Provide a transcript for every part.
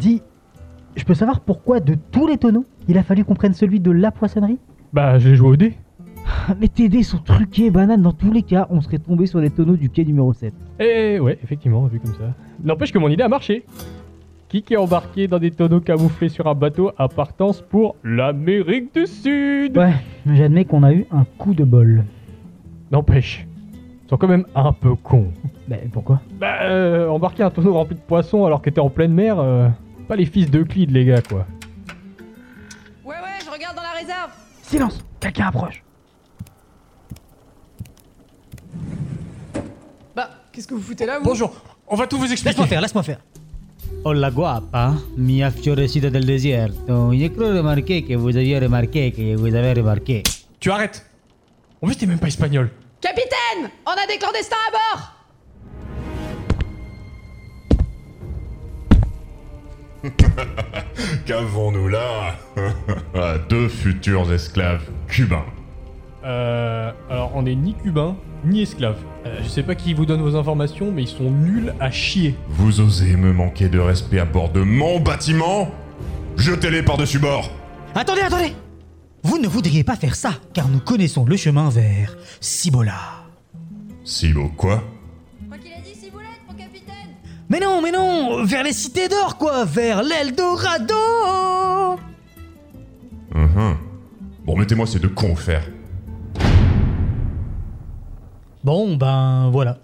Dis, je peux savoir pourquoi de tous les tonneaux, il a fallu qu'on prenne celui de la poissonnerie? Bah, j'ai joué au dé. Mais tes dés sont truqués, banane. Dans tous les cas, on serait tombé sur les tonneaux du quai numéro 7. Eh ouais, effectivement, vu comme ça. N'empêche que mon idée a marché. Qui est embarqué dans des tonneaux camouflés sur un bateau à partance pour l'Amérique du Sud? Ouais, j'admets qu'on a eu un coup de bol. N'empêche, ils sont quand même un peu cons. Bah pourquoi? Bah, euh, embarquer un tonneau rempli de poissons alors que t'es en pleine mer, euh, pas les fils d'Euclide, les gars, quoi. Ouais, ouais, je regarde dans la réserve. Silence Quelqu'un approche Bah, qu'est-ce que vous foutez là, vous? Bonjour, on va tout vous expliquer. Laisse-moi faire, laisse-moi faire. Hola guapa, mi affiorescita del desierto. J'ai cru remarquer que vous aviez remarqué que vous avez remarqué. Tu arrêtes. En plus, t'es même pas espagnol. Capitaine On a des clandestins à bord Qu'avons-nous là Deux futurs esclaves cubains. Euh, alors, on est ni cubain, ni esclave. Euh, je sais pas qui vous donne vos informations, mais ils sont nuls à chier. Vous osez me manquer de respect à bord de mon bâtiment Jetez-les par-dessus bord Attendez, attendez Vous ne voudriez pas faire ça, car nous connaissons le chemin vers Cibola. Quoi Quoi? Mais non, mais non Vers les cités d'or, quoi Vers l'Eldorado Uhum. Bon, mettez-moi ces deux cons au fer. Bon, ben voilà.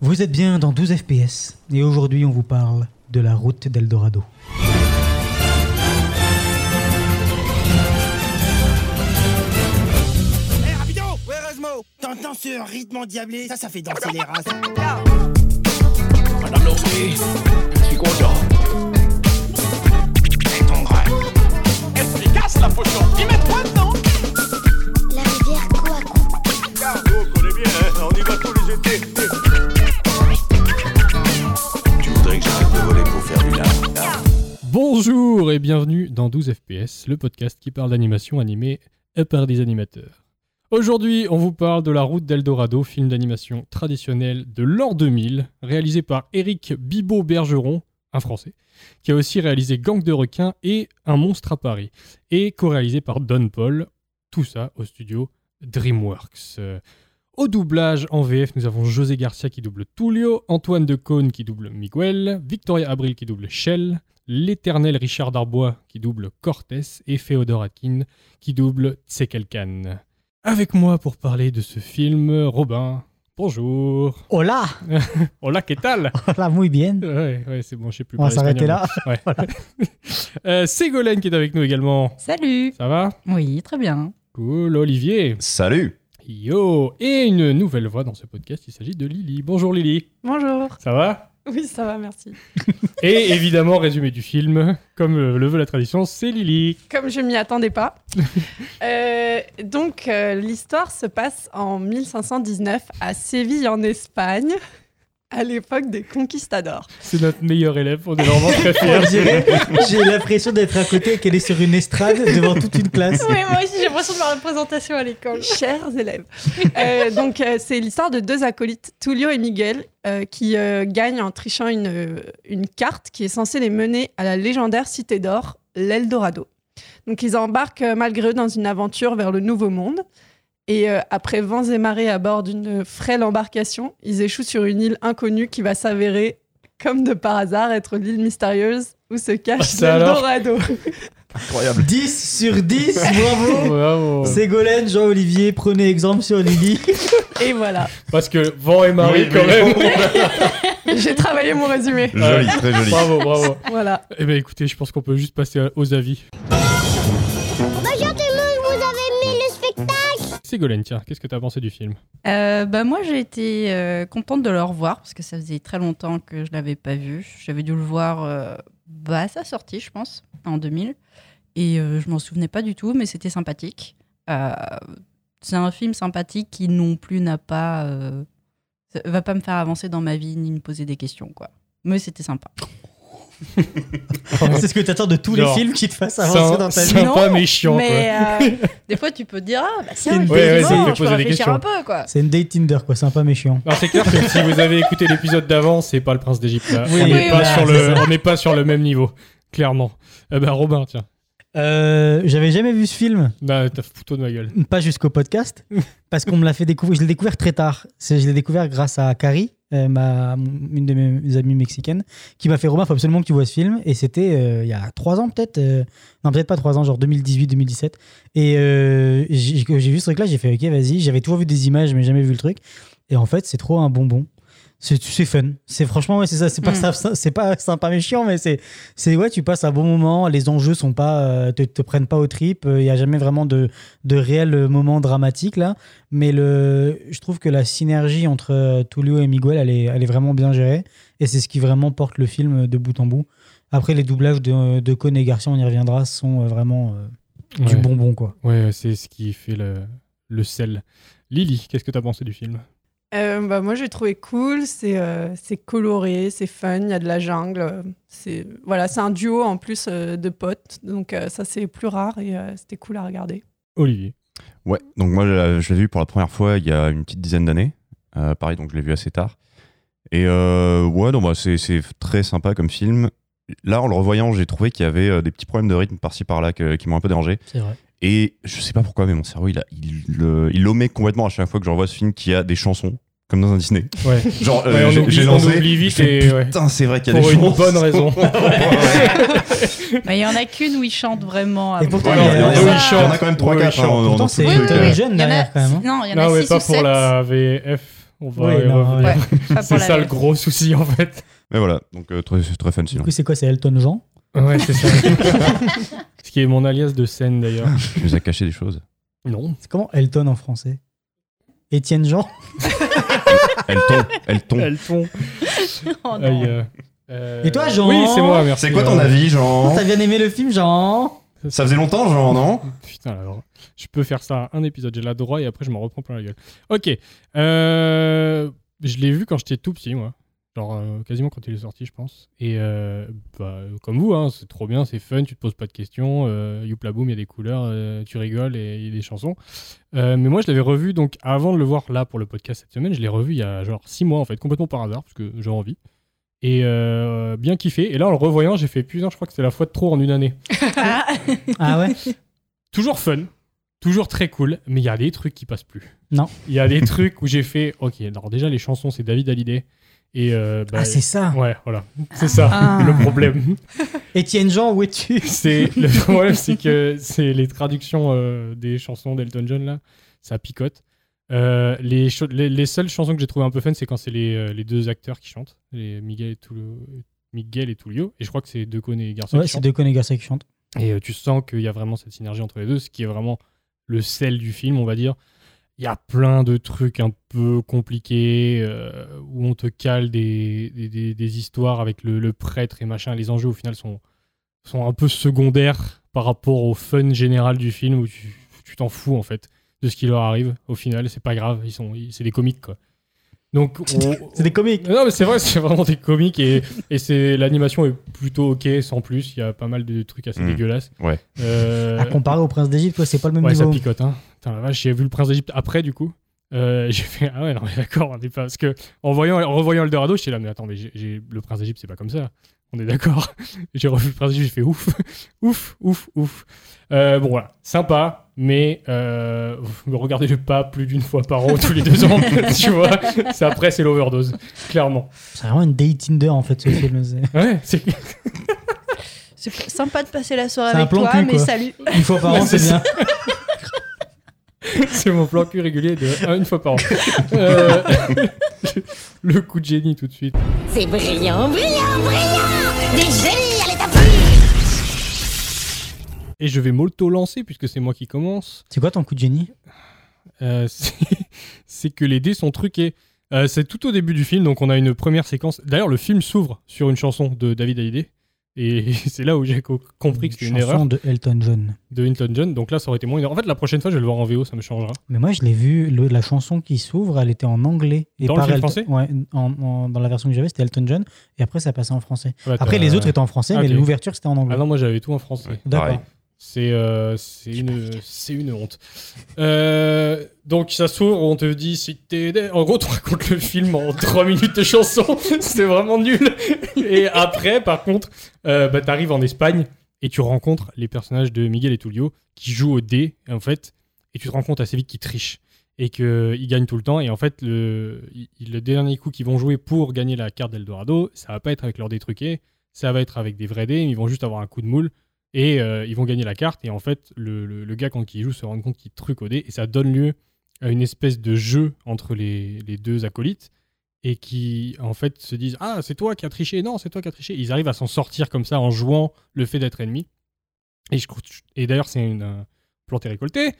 Vous êtes bien dans 12 FPS, et aujourd'hui on vous parle de la route d'Eldorado. Hé, rapido Ouais, Erasmo T'entends ce rythme endiablé? Ça, ça fait danser les races. Madame Lomé, je suis content. Et ton grain Efficace la potion. Y mettre quoi dedans? La rivière Kouakou. On connaît bien, hein, on y va tous les étés. Tu voudrais que j'arrête de voler pour faire du lard? Bonjour et bienvenue dans 12 FPS, le podcast qui parle d'animation animée par des animateurs. Aujourd'hui, on vous parle de La Route d'Eldorado, film d'animation traditionnel de l'an 2000, réalisé par Eric Bibot-Bergeron, un Français, qui a aussi réalisé Gang de requins et Un monstre à Paris, et co-réalisé par Don Paul, tout ça au studio DreamWorks. Au doublage en VF, nous avons José Garcia qui double Tullio, Antoine Decaune qui double Miguel, Victoria Abril qui double Shell, l'éternel Richard Darbois qui double Cortés et Féodor Atkin qui double Tsekelkan. Avec moi pour parler de ce film, Robin. Bonjour. Hola Hola, ¿qué tal? Hola, muy bien. Ouais, ouais, c'est bon, je sais plus. On va s'arrêter là. Ouais. Euh, Ségolène qui est avec nous également. Salut Ça va? Oui, très bien. Cool. Olivier. Salut Yo. Et une nouvelle voix dans ce podcast, il s'agit de Lily. Bonjour Lily. Bonjour. Ça va? Oui, ça va, merci. Et évidemment, résumé du film, comme euh, le veut la tradition, c'est Lily. Comme je m'y attendais pas. Euh, donc, euh, l'histoire se passe en 1519 à Séville, en Espagne, à l'époque des conquistadors. C'est notre meilleur élève, on est vraiment très fiers. J'ai l'impression d'être à côté et qu'elle est sur une estrade devant toute une classe. Oui, moi aussi, j'ai l'impression de ma représentation à l'école. Chers élèves. Euh, donc, euh, c'est l'histoire de deux acolytes, Tullio et Miguel, euh, qui euh, gagnent en trichant une, une carte qui est censée les mener à la légendaire cité d'or, l'Eldorado. Donc, ils embarquent malgré eux dans une aventure vers le Nouveau Monde. Et euh, après vents et marées à bord d'une frêle embarcation, ils échouent sur une île inconnue qui va s'avérer, comme de par hasard, être l'île mystérieuse où se Ah, cache alors l'Eldorado. Incroyable 10 sur 10, bravo Bravo. Ségolène, Jean-Olivier, prenez exemple sur Lily. Et voilà. Parce que vent et marée Oui, quand oui. même. J'ai travaillé mon résumé. Joli, très joli. bravo, bravo. Voilà. Eh ben écoutez, je pense qu'on peut juste passer aux avis. Bonjour Ségolène, tiens, qu'est-ce que t'as pensé du film? Euh, bah, moi, j'ai été euh, contente de le revoir parce que ça faisait très longtemps que je l'avais pas vu. J'avais dû le voir euh, bah, à sa sortie, je pense, en 2000. Et je m'en souvenais pas du tout, mais c'était sympathique. C'est un film sympathique qui non plus n'a pas. va pas me faire avancer dans ma vie ni me poser des questions, quoi. Mais c'était sympa. C'est ce que t'attends de tous Genre, les films qui te fassent avancer dans ta vie. Sympa mais chiant mais quoi. euh, des fois, tu peux te dire, ah, bah C'est tiens, une- je Ouais, ouais, je ça me fait peux poser des réfléchir questions. un peu, quoi. C'est une date Tinder, quoi. Sympa mais chiant. Non, c'est clair que si vous avez écouté l'épisode d'avant, c'est pas le prince d'Égypte là. Oui, on n'est oui, pas, voilà, sur le- on pas sur le même niveau, clairement. Eh ben Robin, tiens. Euh, J'avais jamais vu ce film, Bah, t'as foutu de ma gueule. pas jusqu'au podcast, parce qu'on me l'a fait découvrir. Je l'ai découvert très tard. C'est- Je l'ai découvert grâce à Carrie, euh, une de mes amies mexicaines, qui m'a fait Romain, faut absolument que tu vois ce film. Et c'était euh, il y a trois ans peut-être. euh, non, peut-être pas trois ans, genre 2018-2017. Et j'ai vu ce truc-là, j'ai fait ok, vas-y. J'avais toujours vu des images, mais jamais vu le truc. Et en fait, c'est trop un bonbon. C'est c'est fun. C'est franchement, ouais, c'est ça. C'est pas, Mm. c'est pas sympa mais chiant, mais c'est, c'est ouais, tu passes un bon moment. Les enjeux sont pas, euh, te, te prennent pas aux tripes. Il y a jamais vraiment de, de réels moments dramatiques là. Mais le, je trouve que la synergie entre euh, Tulio et Miguel, elle est, elle est vraiment bien gérée. Et c'est ce qui vraiment porte le film de bout en bout. Après, les doublages de, de Cohn et Garcia, on y reviendra, sont euh, vraiment euh, du Ouais. bonbon quoi. Ouais, c'est ce qui fait le, le sel. Lily, qu'est-ce que t'as pensé du film? Euh, bah, moi, j'ai trouvé cool. C'est euh, c'est coloré, c'est fun. Il y a de la jungle. C'est voilà, c'est un duo en plus euh, de potes. Donc euh, ça, c'est plus rare et euh, c'était cool à regarder. Olivier. Ouais, donc moi je l'ai vu pour la première fois il y a une petite dizaine d'années. Euh, pareil, donc je l'ai vu assez tard. Et euh, ouais, non, bah, c'est c'est très sympa comme film. Là, en le revoyant, j'ai trouvé qu'il y avait des petits problèmes de rythme par-ci par-là qui m'ont un peu dérangé. C'est vrai. Et je sais pas pourquoi, mais mon cerveau, il, a, il, le- il omet complètement à chaque fois que je revois ce film qu'il y a des chansons, comme dans un Disney. Ouais. Genre, euh, Ouais, j'ai- lancé. oublie vite et, ouais. Putain, c'est vrai qu'il y a Pour des une chansons. bonne raison. Mais il y en a qu'une où il chante vraiment. Et pourtant, il y en a- Oui, il y en a- il chante. il y en a quand même Oui, 3-4. il chante. hein, Pourtant, dans c'est oui. jeune derrière, quand même, hein. Non, il y en a Non, mais 6 pas ou pour 7. la VF. On va pas pour C'est ça le gros souci en fait. Mais voilà, donc euh, très, fun Du sinon. coup, c'est quoi C'est Elton Jean Ouais, c'est ça. Ce qui est mon alias de scène d'ailleurs. Tu nous as caché des choses. Non. C'est comment Elton en français? Étienne Jean Elle tombe, elle tombe. Elles font. Oh non. Aïe, euh, euh, Et toi, Jean Oui, c'est moi, merci. C'est quoi ton euh, avis, Jean T'as bien aimé le film, Jean Ça faisait longtemps, Jean, non Putain, alors, je peux faire ça un épisode, j'ai la droit et après je m'en reprends plein la gueule. Ok, euh, je l'ai vu quand j'étais tout petit, moi. Genre euh, quasiment quand il est sorti, je pense. Et euh, bah, comme vous, hein, c'est trop bien, c'est fun, tu te poses pas de questions. Euh, Youpla boum, il y a des couleurs, euh, tu rigoles et il y a des chansons. Euh, mais moi, je l'avais revu donc avant de le voir là pour le podcast cette semaine, je l'ai revu il y a genre 6 mois en fait, complètement par hasard, parce que j'ai envie. Et euh, bien kiffé. Et là, en le revoyant, j'ai fait putain, je crois que c'est la fois de trop en une année. Ah, Ah ouais toujours fun, toujours très cool, mais il y a des trucs qui passent plus. Non. Il y a des trucs où j'ai fait, ok, alors déjà les chansons c'est David Hallyday. Et euh, bah, Ah, c'est ça Ouais, voilà, c'est ça Ah. le problème. Étienne Jean, où es-tu? C'est le problème, c'est que c'est les traductions euh, des chansons d'Elton John là, ça picote. Euh, les, les, les seules chansons que j'ai trouvé un peu fun, c'est quand c'est les, les deux acteurs qui chantent, les Miguel et Tulio, Miguel et Tulio, et je crois que c'est Decone et Garcia Ouais, qui c'est chantent. connus garçons qui chantent. Et tu sens qu'il y a vraiment cette synergie entre les deux, ce qui est vraiment le sel du film, on va dire. Il y a plein de trucs un peu compliqués euh, où on te cale des, des, des- des histoires avec le, le prêtre et machin. Les enjeux, au final, sont, sont un peu secondaires par rapport au fun général du film où tu tu t'en fous, en fait, de ce qui leur arrive. Au final, c'est pas grave, ils sont, c'est des comiques, quoi. Donc, C'est des comiques. non, mais c'est vrai, c'est vraiment des comiques et, et c'est l'animation est plutôt ok, sans plus. Il y a pas mal de trucs assez Mm. dégueulasses. Ouais. Euh, À comparer au Prince d'Égypte, quoi, c'est pas le même ouais, ça niveau. picote, hein. Putain, la vache, j'ai vu le Prince d'Égypte après, du coup. Euh, j'ai fait ah ouais non mais d'accord on est pas parce que en voyant en revoyant Eldorado j'étais là mais attends mais j'ai- le Prince d'Égypte c'est pas comme ça on est d'accord j'ai revu le Prince d'Égypte j'ai fait ouf ouf ouf ouf Euh, bon voilà sympa mais euh, regardez-le pas plus d'une fois par an tous les deux ans tu vois c'est après c'est l'overdose clairement C'est vraiment une day Tinder en fait ce film. ouais c'est C'est sympa de passer la soirée avec toi, cul, mais quoi. salut. Une fois par an, c'est bien. C'est mon plan cul régulier de un- une fois par an. Euh, le coup de génie tout de suite. C'est brillant, brillant, brillant Des génies à l'état pur Et je vais m'auto-lancer puisque c'est moi qui commence. C'est quoi ton coup de génie? Euh, c'est c'est que les dés sont truqués. Euh, c'est tout au début du film, donc on a une première séquence. D'ailleurs, le film s'ouvre sur une chanson de David Hallyday. Et c'est là où j'ai co- compris que c'était une Chanson erreur de Elton John. de Hinton John. Donc là, ça aurait été moins une erreur. En fait, la prochaine fois, je vais le voir en VO, ça me changera. Mais moi, je l'ai vu, le- la chanson qui s'ouvre, elle était en anglais. Et Dans le par film Elton- français Ouais, en- en- dans la version que j'avais, c'était Elton John. Et après, ça passait en français. Ouais, Après, t'as- les autres étaient en français, Ah, mais l'ouverture, c'était en anglais. Ah non, moi j'avais tout en français. D'accord. C'est euh, c'est une, c'est une honte. Euh, donc ça s'ouvre, on te dit si t'es... En gros, tu racontes le film en 3 minutes de chanson. C'était vraiment nul. Et après, par contre, euh, bah, t'arrives en Espagne et tu rencontres les personnages de Miguel et Tullio qui jouent au dé, en fait, et tu te rends compte assez vite qu'ils trichent et qu'ils gagnent tout le temps. Et en fait, le, le dernier coup qu'ils vont jouer pour gagner la carte d'Eldorado, ça va pas être avec leur dé truqué, ça va être avec des vrais dés, ils vont juste avoir un coup de moule et euh, ils vont gagner la carte. Et en fait, le, le- gars, quand il joue, se rend compte qu'il truc au dé et ça donne lieu à une espèce de jeu entre les, les deux acolytes et qui, en fait, se disent Ah, c'est toi qui as triché, non, c'est toi qui as triché. Ils arrivent à s'en sortir comme ça en jouant le fait d'être ennemi. Et, d'ailleurs, c'est une plante récoltée.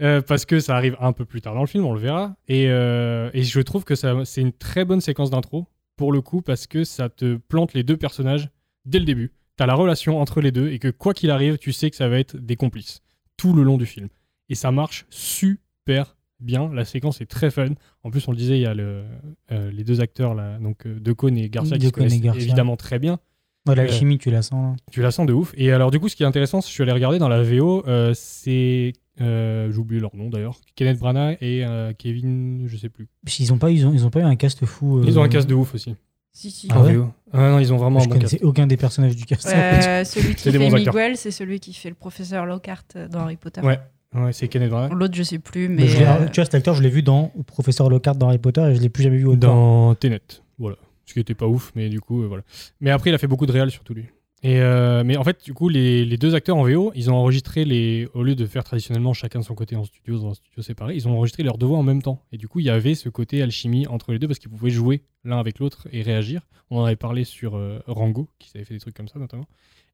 euh, parce que ça arrive un peu plus tard dans le film, on le verra. Et, euh, et je trouve que c'est une très bonne séquence d'intro, pour le coup, parce que ça te plante les deux personnages dès le début. T'as la relation entre les deux, et que quoi qu'il arrive, tu sais que ça va être des complices tout le long du film. Et ça marche super bien. La séquence est très fun. En plus, on le disait, il y a le, euh, les deux acteurs, là, donc euh, Decaune et Garcia, qui se et Garcia. évidemment très bien. Ouais, Euh, L'alchimie, tu la sens. là. Tu la sens de ouf. Et alors, du coup, ce qui est intéressant, je suis allé regarder dans la VO, euh, c'est. J'ai oublié leur nom d'ailleurs. Kenneth Branagh et Kevin, je sais plus. Qu'ils ont pas, ils ont, ils ont pas eu un cast fou. Ils ont un cast de ouf aussi. Si, si. Ah ouais. Ah non, ils ont vraiment Je un bon connaissais cast. aucun des personnages du cast. Euh, celui qui fait. Miguel, c'est celui qui fait le professeur Lockhart dans Harry Potter. Ouais, ouais c'est Kenneth Branagh. L'autre, je sais plus, Mais euh, Tu vois, cet acteur, je l'ai vu dans Professeur Lockhart dans Harry Potter et je l'ai plus jamais vu autant. Dans Tenet. Voilà. Ce qui était pas ouf, mais du coup, euh, voilà. Mais après, il a fait beaucoup de réal, surtout lui. Euh, mais en fait, du coup, les, deux acteurs en VO, ils ont enregistré les. Au lieu de faire traditionnellement chacun de son côté en studio, dans un studio séparé, ils ont enregistré leurs deux voix en même temps. Et du coup, il y avait ce côté alchimie entre les deux parce qu'ils pouvaient jouer l'un avec l'autre et réagir. On en avait parlé sur euh, Rango, qui avait fait des trucs comme ça notamment.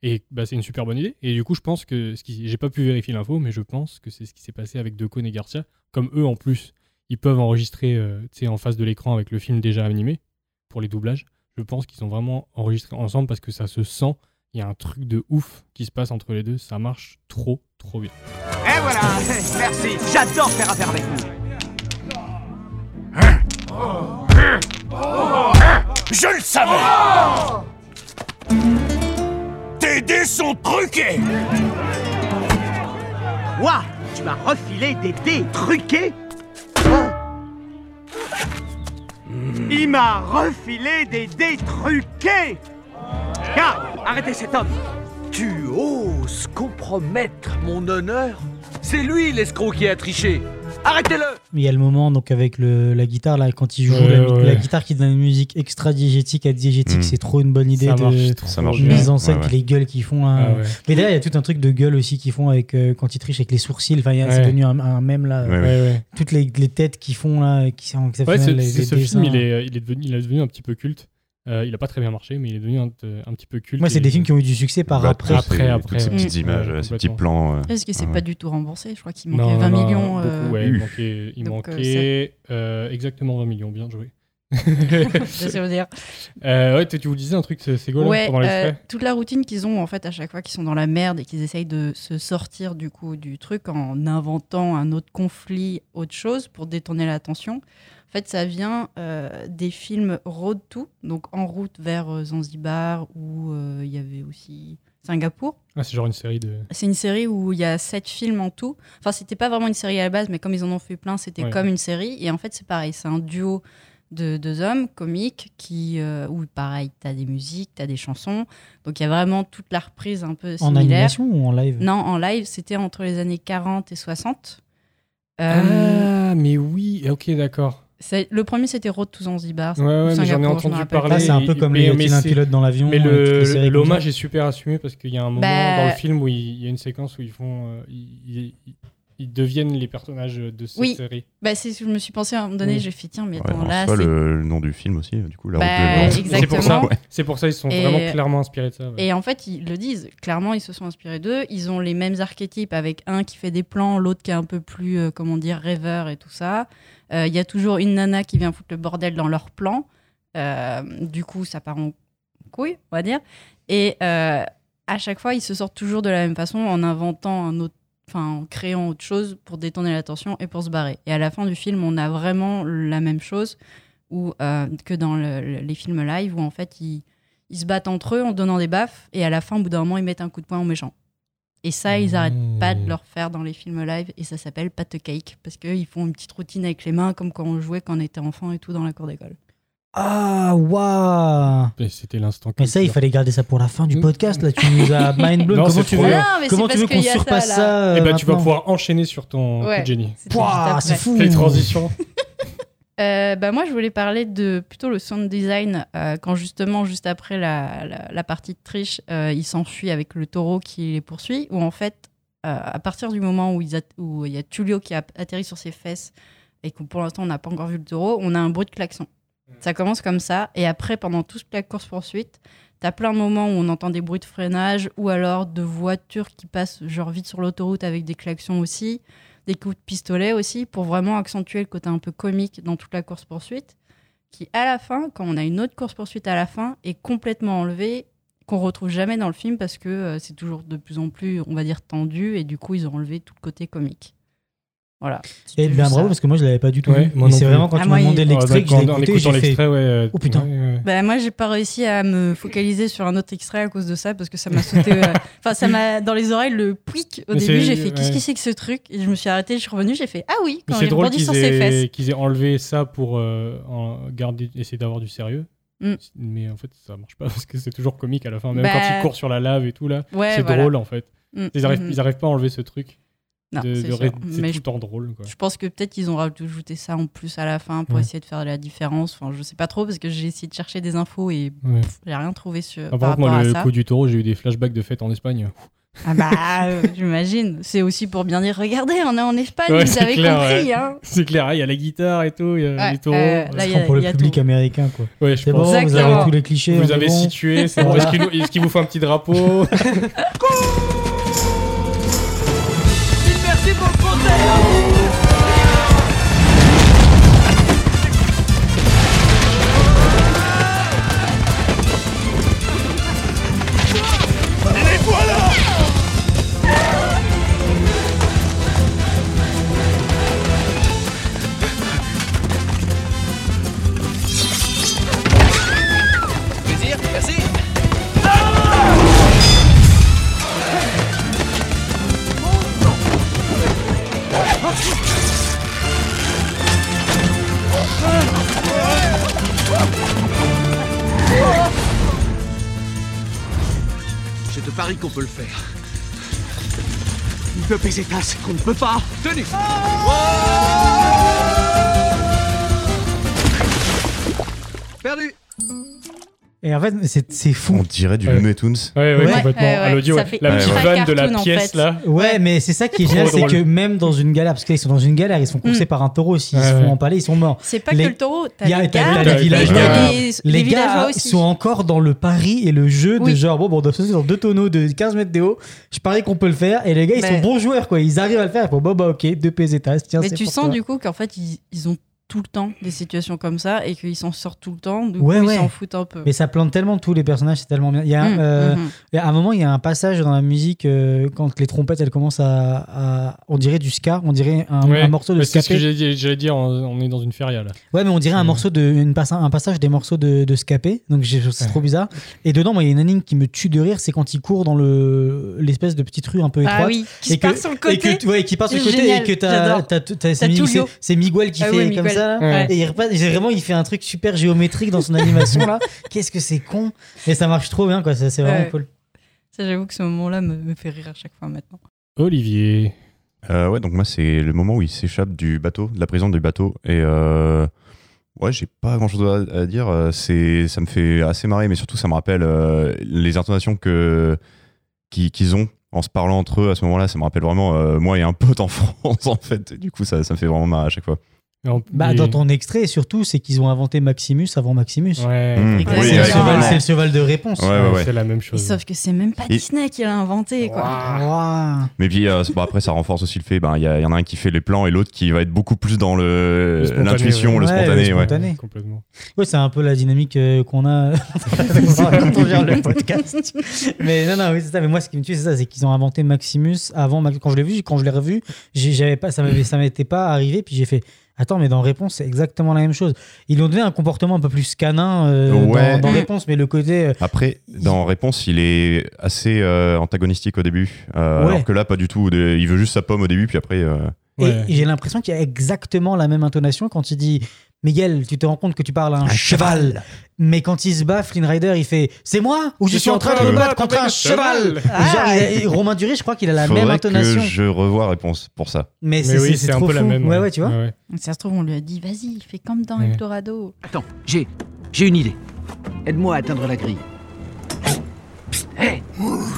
Et bah, c'est une super bonne idée. Et du coup, je pense que. ce qui J'ai pas pu vérifier l'info, mais je pense que c'est ce qui s'est passé avec Decaune et Garcia. Comme eux, en plus, ils peuvent enregistrer euh, en face de l'écran avec le film déjà animé pour les doublages. Je pense qu'ils ont vraiment enregistré ensemble parce que ça se sent. Il y a un truc de ouf qui se passe entre les deux. Ça marche trop, trop bien. Et voilà, merci, j'adore faire affaire avec vous. Je le savais Tes dés sont truqués Quoi Tu m'as refilé des dés truqués Il m'a refilé des dés truqués Garde, arrêtez cet homme Tu oses compromettre mon honneur? C'est lui l'escroc qui a triché Arrêtez-le Mais il y a le moment donc avec le, la guitare là quand il joue Ouais, la, ouais. la guitare qui donne une musique extra diégétique à diégétique, Mm. c'est trop une bonne idée Ça de marche trop Ça marche mise en scène Ouais, puis ouais. les gueules qu'ils font. là. Ah ouais. Mais d'ailleurs il y a tout un truc de gueule aussi qu'ils font avec euh, quand ils trichent avec les sourcils. Enfin c'est devenu un, un mème là. Ouais, Ouais, ouais. ouais. Toutes les, les têtes qu'ils font là qui les- les ce dessins. film, il est, il, est devenu, il est devenu un petit peu culte. Euh, il a pas très bien marché, mais il est devenu un, un petit peu culte. Moi c'est Et- des films qui ont eu du succès par Bah, après. toutes ces- Après, après, Toutes ces ouais. petites images, Ouais, ces petits plans. euh, Est-ce que c'est ah pas du tout remboursé Je crois qu'il manquait non, 20 non, millions. beaucoup, euh, ouais, il manquait, il Donc, euh, manquait euh, exactement 20 millions. Bien joué. ça, ça veut dire. Euh, ouais, tu vous disais un truc, c'est Gaulle Ouais, pendant les euh, frais toute la routine qu'ils ont en fait à chaque fois qu'ils sont dans la merde et qu'ils essayent de se sortir du coup du truc en inventant un autre conflit, autre chose pour détourner l'attention. En fait, ça vient euh, des films Road to, donc en route vers euh, Zanzibar où euh, il y avait aussi Singapour. Ah, c'est genre une série de. C'est une série où il y a sept films en tout. Enfin, c'était pas vraiment une série à la base, mais comme ils en ont fait plein, c'était Ouais. comme une série. Et en fait, c'est pareil, c'est un duo de deux hommes comiques qui, euh, où pareil, t'as des musiques, t'as des chansons. Donc il y a vraiment toute la reprise un peu En similaire. animation ou en live? Non, en live, c'était entre les années 40 et 60. Euh, Ah, mais oui, ok, d'accord. Le premier, c'était Road to Zanzibar. Ouais, ou ouais, mais j'en ai entendu parler. c'est un peu comme mais- les mais un pilote dans l'avion. Mais euh, l'hommage est super assumé parce qu'il y a un moment Bah- dans le film où il il y a une séquence où ils font. euh, ils, ils- ils deviennent les personnages de cette Oui. série. Bah, c'est, je me suis pensé à un moment donné, Oui. j'ai fait tiens, mais Ouais, attends, en là, c'est le, le nom du film aussi, du coup, la Bah. C'est pour ça. Ouais. C'est pour ça ils sont Et- vraiment clairement inspirés de ça. ouais. Et en fait, ils le disent. Clairement, ils se sont inspirés d'eux. Ils ont les mêmes archétypes avec un qui fait des plans, l'autre qui est un peu plus, euh, comment dire, rêveur et tout ça. Euh, Il y a toujours une nana qui vient foutre le bordel dans leurs plans. Euh, du coup, ça part en couilles, on va dire. Et euh, à chaque fois, ils se sortent toujours de la même façon en inventant un autre, enfin, en créant autre chose pour détourner l'attention et pour se barrer. Et à la fin du film, on a vraiment la même chose où, euh, que dans le- le- les films live où en fait ils, ils se battent entre eux en donnant des baffes et à la fin, au bout d'un moment, ils mettent un coup de poing au méchant. Et ça, ils arrêtent pas de le refaire dans les films live et ça s'appelle pat cake parce qu'ils font une petite routine avec les mains comme quand on jouait quand on était enfant et tout dans la cour d'école. Ah, waouh C'était l'instant. Mais ça, il fallait garder ça pour la fin du podcast. Là, tu nous as mind blown. Non, Comment tu veux. Non, mais comment c'est tu veux qu'on ça, surpasse là. ça euh, Eh ben, tu vas pouvoir enchaîner sur ton coup Ouais. après. c'est fou. Les transitions. Euh, bah moi, je voulais parler de plutôt le sound design euh, quand justement, juste après la, la, la partie de triche, euh, il s'enfuit avec le taureau qui les poursuit. Où en fait, euh, à partir du moment où il y a Tulio qui a atterri sur ses fesses et que pour l'instant on n'a pas encore vu le taureau, on a un bruit de klaxon. Ça commence comme ça et après, pendant toute la course poursuite, t'as plein de moments où on entend des bruits de freinage ou alors de voitures qui passent genre vite sur l'autoroute avec des klaxons aussi des coups de pistolet aussi, pour vraiment accentuer le côté un peu comique dans toute la course-poursuite, qui à la fin, quand on a une autre course-poursuite à la fin, est complètement enlevée, qu'on retrouve jamais dans le film parce que euh, c'est toujours de plus en plus, on va dire, tendu, et du coup, ils ont enlevé tout le côté comique. Voilà. Et bien bravo, parce que moi, je l'avais pas du tout Ouais, vu. c'est vraiment quand Ah, tu m'as demandé l'extrait que j'ai écouté, j'ai fait. l'extrait, ouais. euh, Oh putain. ouais, ouais. Bah, moi, j'ai pas réussi à me focaliser sur un autre extrait à cause de ça parce que ça m'a sauté. euh, Enfin, ça m'a dans les oreilles le pouic. Au Mais début, j'ai fait qu'est-ce ouais. que c'est que ce truc? Et je me suis arrêtée, je suis revenue, j'ai fait ah oui, quand c'est il drôle rebondit qu'ils sur ses fesses. aient, qu'ils aient enlevé ça pour euh, en garder, essayer d'avoir du sérieux. Mm. Mais en fait, ça marche pas parce que c'est toujours comique à la fin. Même Bah, quand ils courent sur la lave et tout, là, Ouais, c'est voilà. drôle en fait. Mm, Ils, arrivent, mhm. ils arrivent pas à enlever ce truc. Non, de, c'est de sûr. ré- c'est Mais tout je- le temps drôle. Quoi. Je pense que peut-être qu'ils ont rajouté ça en plus à la fin pour Ouais. essayer de faire la différence. Enfin, je sais pas trop parce que j'ai essayé de chercher des infos et Ouais. j'ai rien trouvé sur, Ah, par par contre, rapport moi, à le ça. coup du taureau, j'ai eu des flashbacks de fête en Espagne. Ah bah, euh, j'imagine. C'est aussi pour bien dire, regardez, on est en Espagne, Ouais, vous avez clair, compris. ouais. hein. C'est clair, il y a la guitare et tout, il y a Ouais, les taureaux. euh, là, y a- pour le y public tout. américain, quoi. Ouais, je C'est pense. bon, vous avez tous les clichés. Vous avez bon. situé, c'est bon. Est-ce qu'il qu'il vous faut un petit drapeau? Ne baisez pas, c'est qu'on ne peut pas. Perdu Et en fait, c'est c'est fou. On dirait du. Looney Tunes. Ouais, ouais, Ouais. complètement. Ouais, ouais, à l'audio, la petite vanne de la en pièce fait. là. Ouais, mais c'est ça qui est génial, c'est que même dans une galère, parce qu'ils sont dans une galère, ils sont coursés Mm. par un taureau, s'ils Ouais, se font ouais. empaler, ils sont morts. C'est pas Les- que le taureau, t'as Il y a- les t'as les villageois. les, Les, les villageois gars aussi. sont encore dans le pari et le jeu de genre, bon, bon, on doit sauter sur deux tonneaux de 15 mètres de haut. Je parie qu'on peut le faire. Et les gars, ils Mais- sont bons joueurs, quoi. Ils arrivent à le faire. Bon, bah, ok, deux pesetas. Tiens, Mais c'est tu pour sens du coup qu'en fait, ils, ils ont tout le temps des situations comme ça et qu'ils s'en sortent tout le temps. Du Ouais, coup, ouais. ils s'en foutent un peu. Mais ça plante tellement tous les personnages, c'est tellement bien. Il y a, Mm, euh, a un moment, il y a un passage dans la musique euh, quand les trompettes elles commencent à, à- on dirait du ska, on dirait un, Ouais, un morceau de mais C'est ce que j'allais dire, on on est dans une feria là. Ouais, mais on dirait un Mm. morceau de une un passage des morceaux de, de scapé. Donc c'est Ouais. trop bizarre. Et dedans, moi, il y a une énigme qui me tue de rire, c'est quand il court dans le l'espèce de petite rue un peu étroite. Ah oui, qui et part sur le et côté. que, ouais, qui part sur le côté génial, et que t'as, c'est, Miguel qui Ah fait comme Miguel. Ça là. Ouais. Et il repasse, et vraiment, il fait un truc super géométrique dans son animation là. Qu'est-ce que c'est con. Mais ça marche trop bien quoi. Ça, c'est vraiment Ouais. cool. Ça, j'avoue que ce moment-là me, me fait rire à chaque fois maintenant. Olivier. Euh, ouais, donc moi, c'est le moment où il s'échappe du bateau, de la prison du bateau. Et euh, ouais, j'ai pas grand chose à, à dire. Euh, C'est, ça me fait assez marrer, mais surtout, ça me rappelle euh, les intonations que, qu'ils, qu'ils ont en se parlant entre eux à ce moment-là. Ça me rappelle vraiment euh, moi et un pote en France, en fait. Et du coup, ça, ça me fait vraiment marrer à chaque fois. Bah, mais- dans ton extrait, surtout, c'est qu'ils ont inventé Maximus avant Maximus. Ouais. Mmh. Oui, C'est le, ouais, cheval- de réponse. Ouais, ouais, ouais. C'est la même Et chose. sauf que c'est même pas Et- Disney qui l'a inventé, quoi. Mais puis euh, bon, après, ça renforce aussi le fait, ben, il y, a- il y en a un qui fait les plans et l'autre qui va être beaucoup plus dans le Le spontané, l'intuition, ouais. le spontané. le ouais. spontané. Complètement. Ouais, c'est un peu la dynamique euh, qu'on a quand on gère le podcast. Mais non, non, oui, c'est ça. Mais moi, ce qui me tue, c'est ça, c'est qu'ils ont inventé Maximus avant. Quand je l'ai vu, quand je l'ai revu, j'avais pas, ça m'était pas arrivé. Puis j'ai fait. Attends, mais dans Réponse, c'est exactement la même chose. Ils lui ont donné un comportement un peu plus canin euh, Ouais. dans, dans Réponse, mais le côté. euh, Après, dans Réponse, il est assez euh, antagonistique au début, euh, Ouais. alors que là, pas du tout. Il veut juste sa pomme au début, puis après. euh, Et, Ouais. et j'ai l'impression qu'il y a exactement la même intonation quand il dit Miguel, tu te rends compte que tu parles à un, cheval. Mais quand il se bat, Flynn Rider, il fait C'est moi ou je, suis en train de me battre contre un cheval Ah. Et Romain Duris, je crois qu'il a la même intonation. que je revois Réponse pour ça. Mais, Mais c'est oui, c'est- un trop peu la fou. même. Ouais, ouais, tu vois. Ouais, ouais. Ça se trouve, on lui a dit, vas-y, fais comme dans Ouais. Eldorado. Attends, j'ai. j'ai une idée. Aide-moi à atteindre la grille. Psst, hé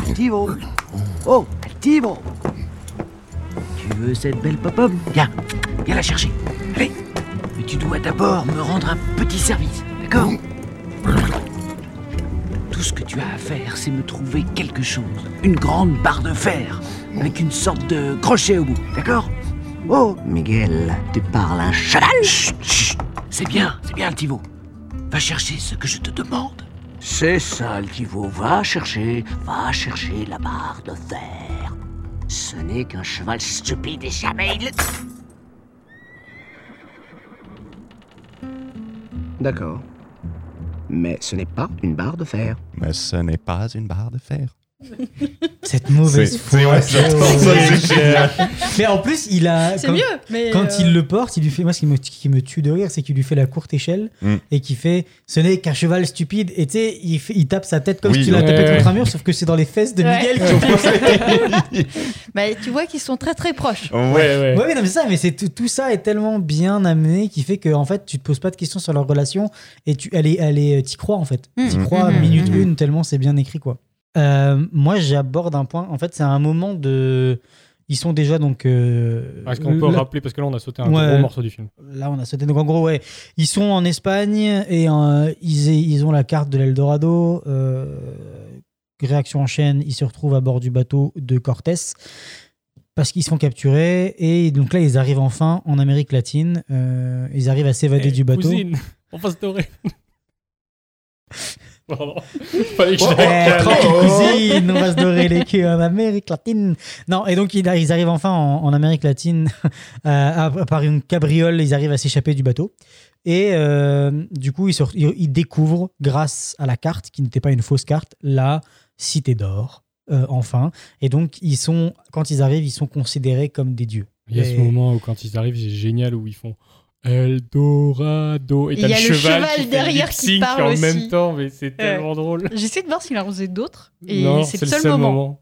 Altivo Oh, Altivo Tu veux cette belle pop-up? Viens, viens la chercher. Allez Mais tu dois d'abord me rendre un petit service, d'accord Tout ce que tu as à faire, c'est me trouver quelque chose. Une grande barre de fer, avec une sorte de crochet au bout, d'accord Oh, Miguel, tu parles un chut. C'est bien, c'est bien, Altivo. Va chercher ce que je te demande. C'est ça, Altivo. Va chercher, va chercher la barre de fer. Ce n'est qu'un cheval stupide et jamais il... D'accord. Mais ce n'est pas une barre de fer. Mais ce n'est pas une barre de fer. Cette mauvaise C'est- foi. Mais en plus, il a. C'est quand- mieux, mais. Quand euh, il le porte, il lui fait. Moi, ce qui me, qui me tue de rire, c'est qu'il lui fait la courte échelle Mm. et qu'il fait Ce n'est qu'un cheval stupide. Et tu sais, il, il tape sa tête comme Oui, si tu l'as ouais, tapé ouais. contre un mur, sauf que c'est dans les fesses de Ouais. Miguel. qui ont Bah, tu vois qu'ils sont très très proches. Ouais, ouais. Ouais, mais non, mais ça, mais c'est tout, tout ça est tellement bien amené qui fait que en fait, tu te poses pas de questions sur leur relation et tu, elle est, elle est, t'y crois en fait. Mm. T'y crois Mhm. minute Mhm. une tellement c'est bien écrit quoi. Euh, moi, j'aborde un point. En fait, c'est un moment de. Ils sont déjà donc. euh, Est-ce qu'on peut là- rappeler, parce que là on a sauté un Ouais. gros morceau du film. Là, on a sauté. Donc, en gros, ouais, ils sont en Espagne et euh, ils, ils ont la carte de l'Eldorado. Réaction en chaîne, ils se retrouvent à bord du bateau de Cortés parce qu'ils se font capturer. Et donc là, ils arrivent enfin en Amérique latine. Ils arrivent à s'évader Eh, du bateau. Cousine, on va se. Pardon. Fallait que je Oh, la cousine, on va se dorer les culs en Amérique latine. Non, et donc ils, ils arrivent enfin en, en Amérique latine euh, par une cabriole, ils arrivent à s'échapper du bateau. Et euh, du coup, ils, se- ils- ils découvrent, grâce à la carte, qui n'était pas une fausse carte, la cité d'or, euh, enfin. Et donc, ils sont, quand ils arrivent, ils sont considérés comme des dieux. Il y a ce Et- moment où quand ils arrivent, c'est génial, où ils font Eldorado. Et Il t'as y le a le cheval, cheval qui derrière qui parle en aussi. même temps, mais c'est tellement drôle. J'essaie de voir s'il en faisait d'autres. Et Non, c'est le seul, moment.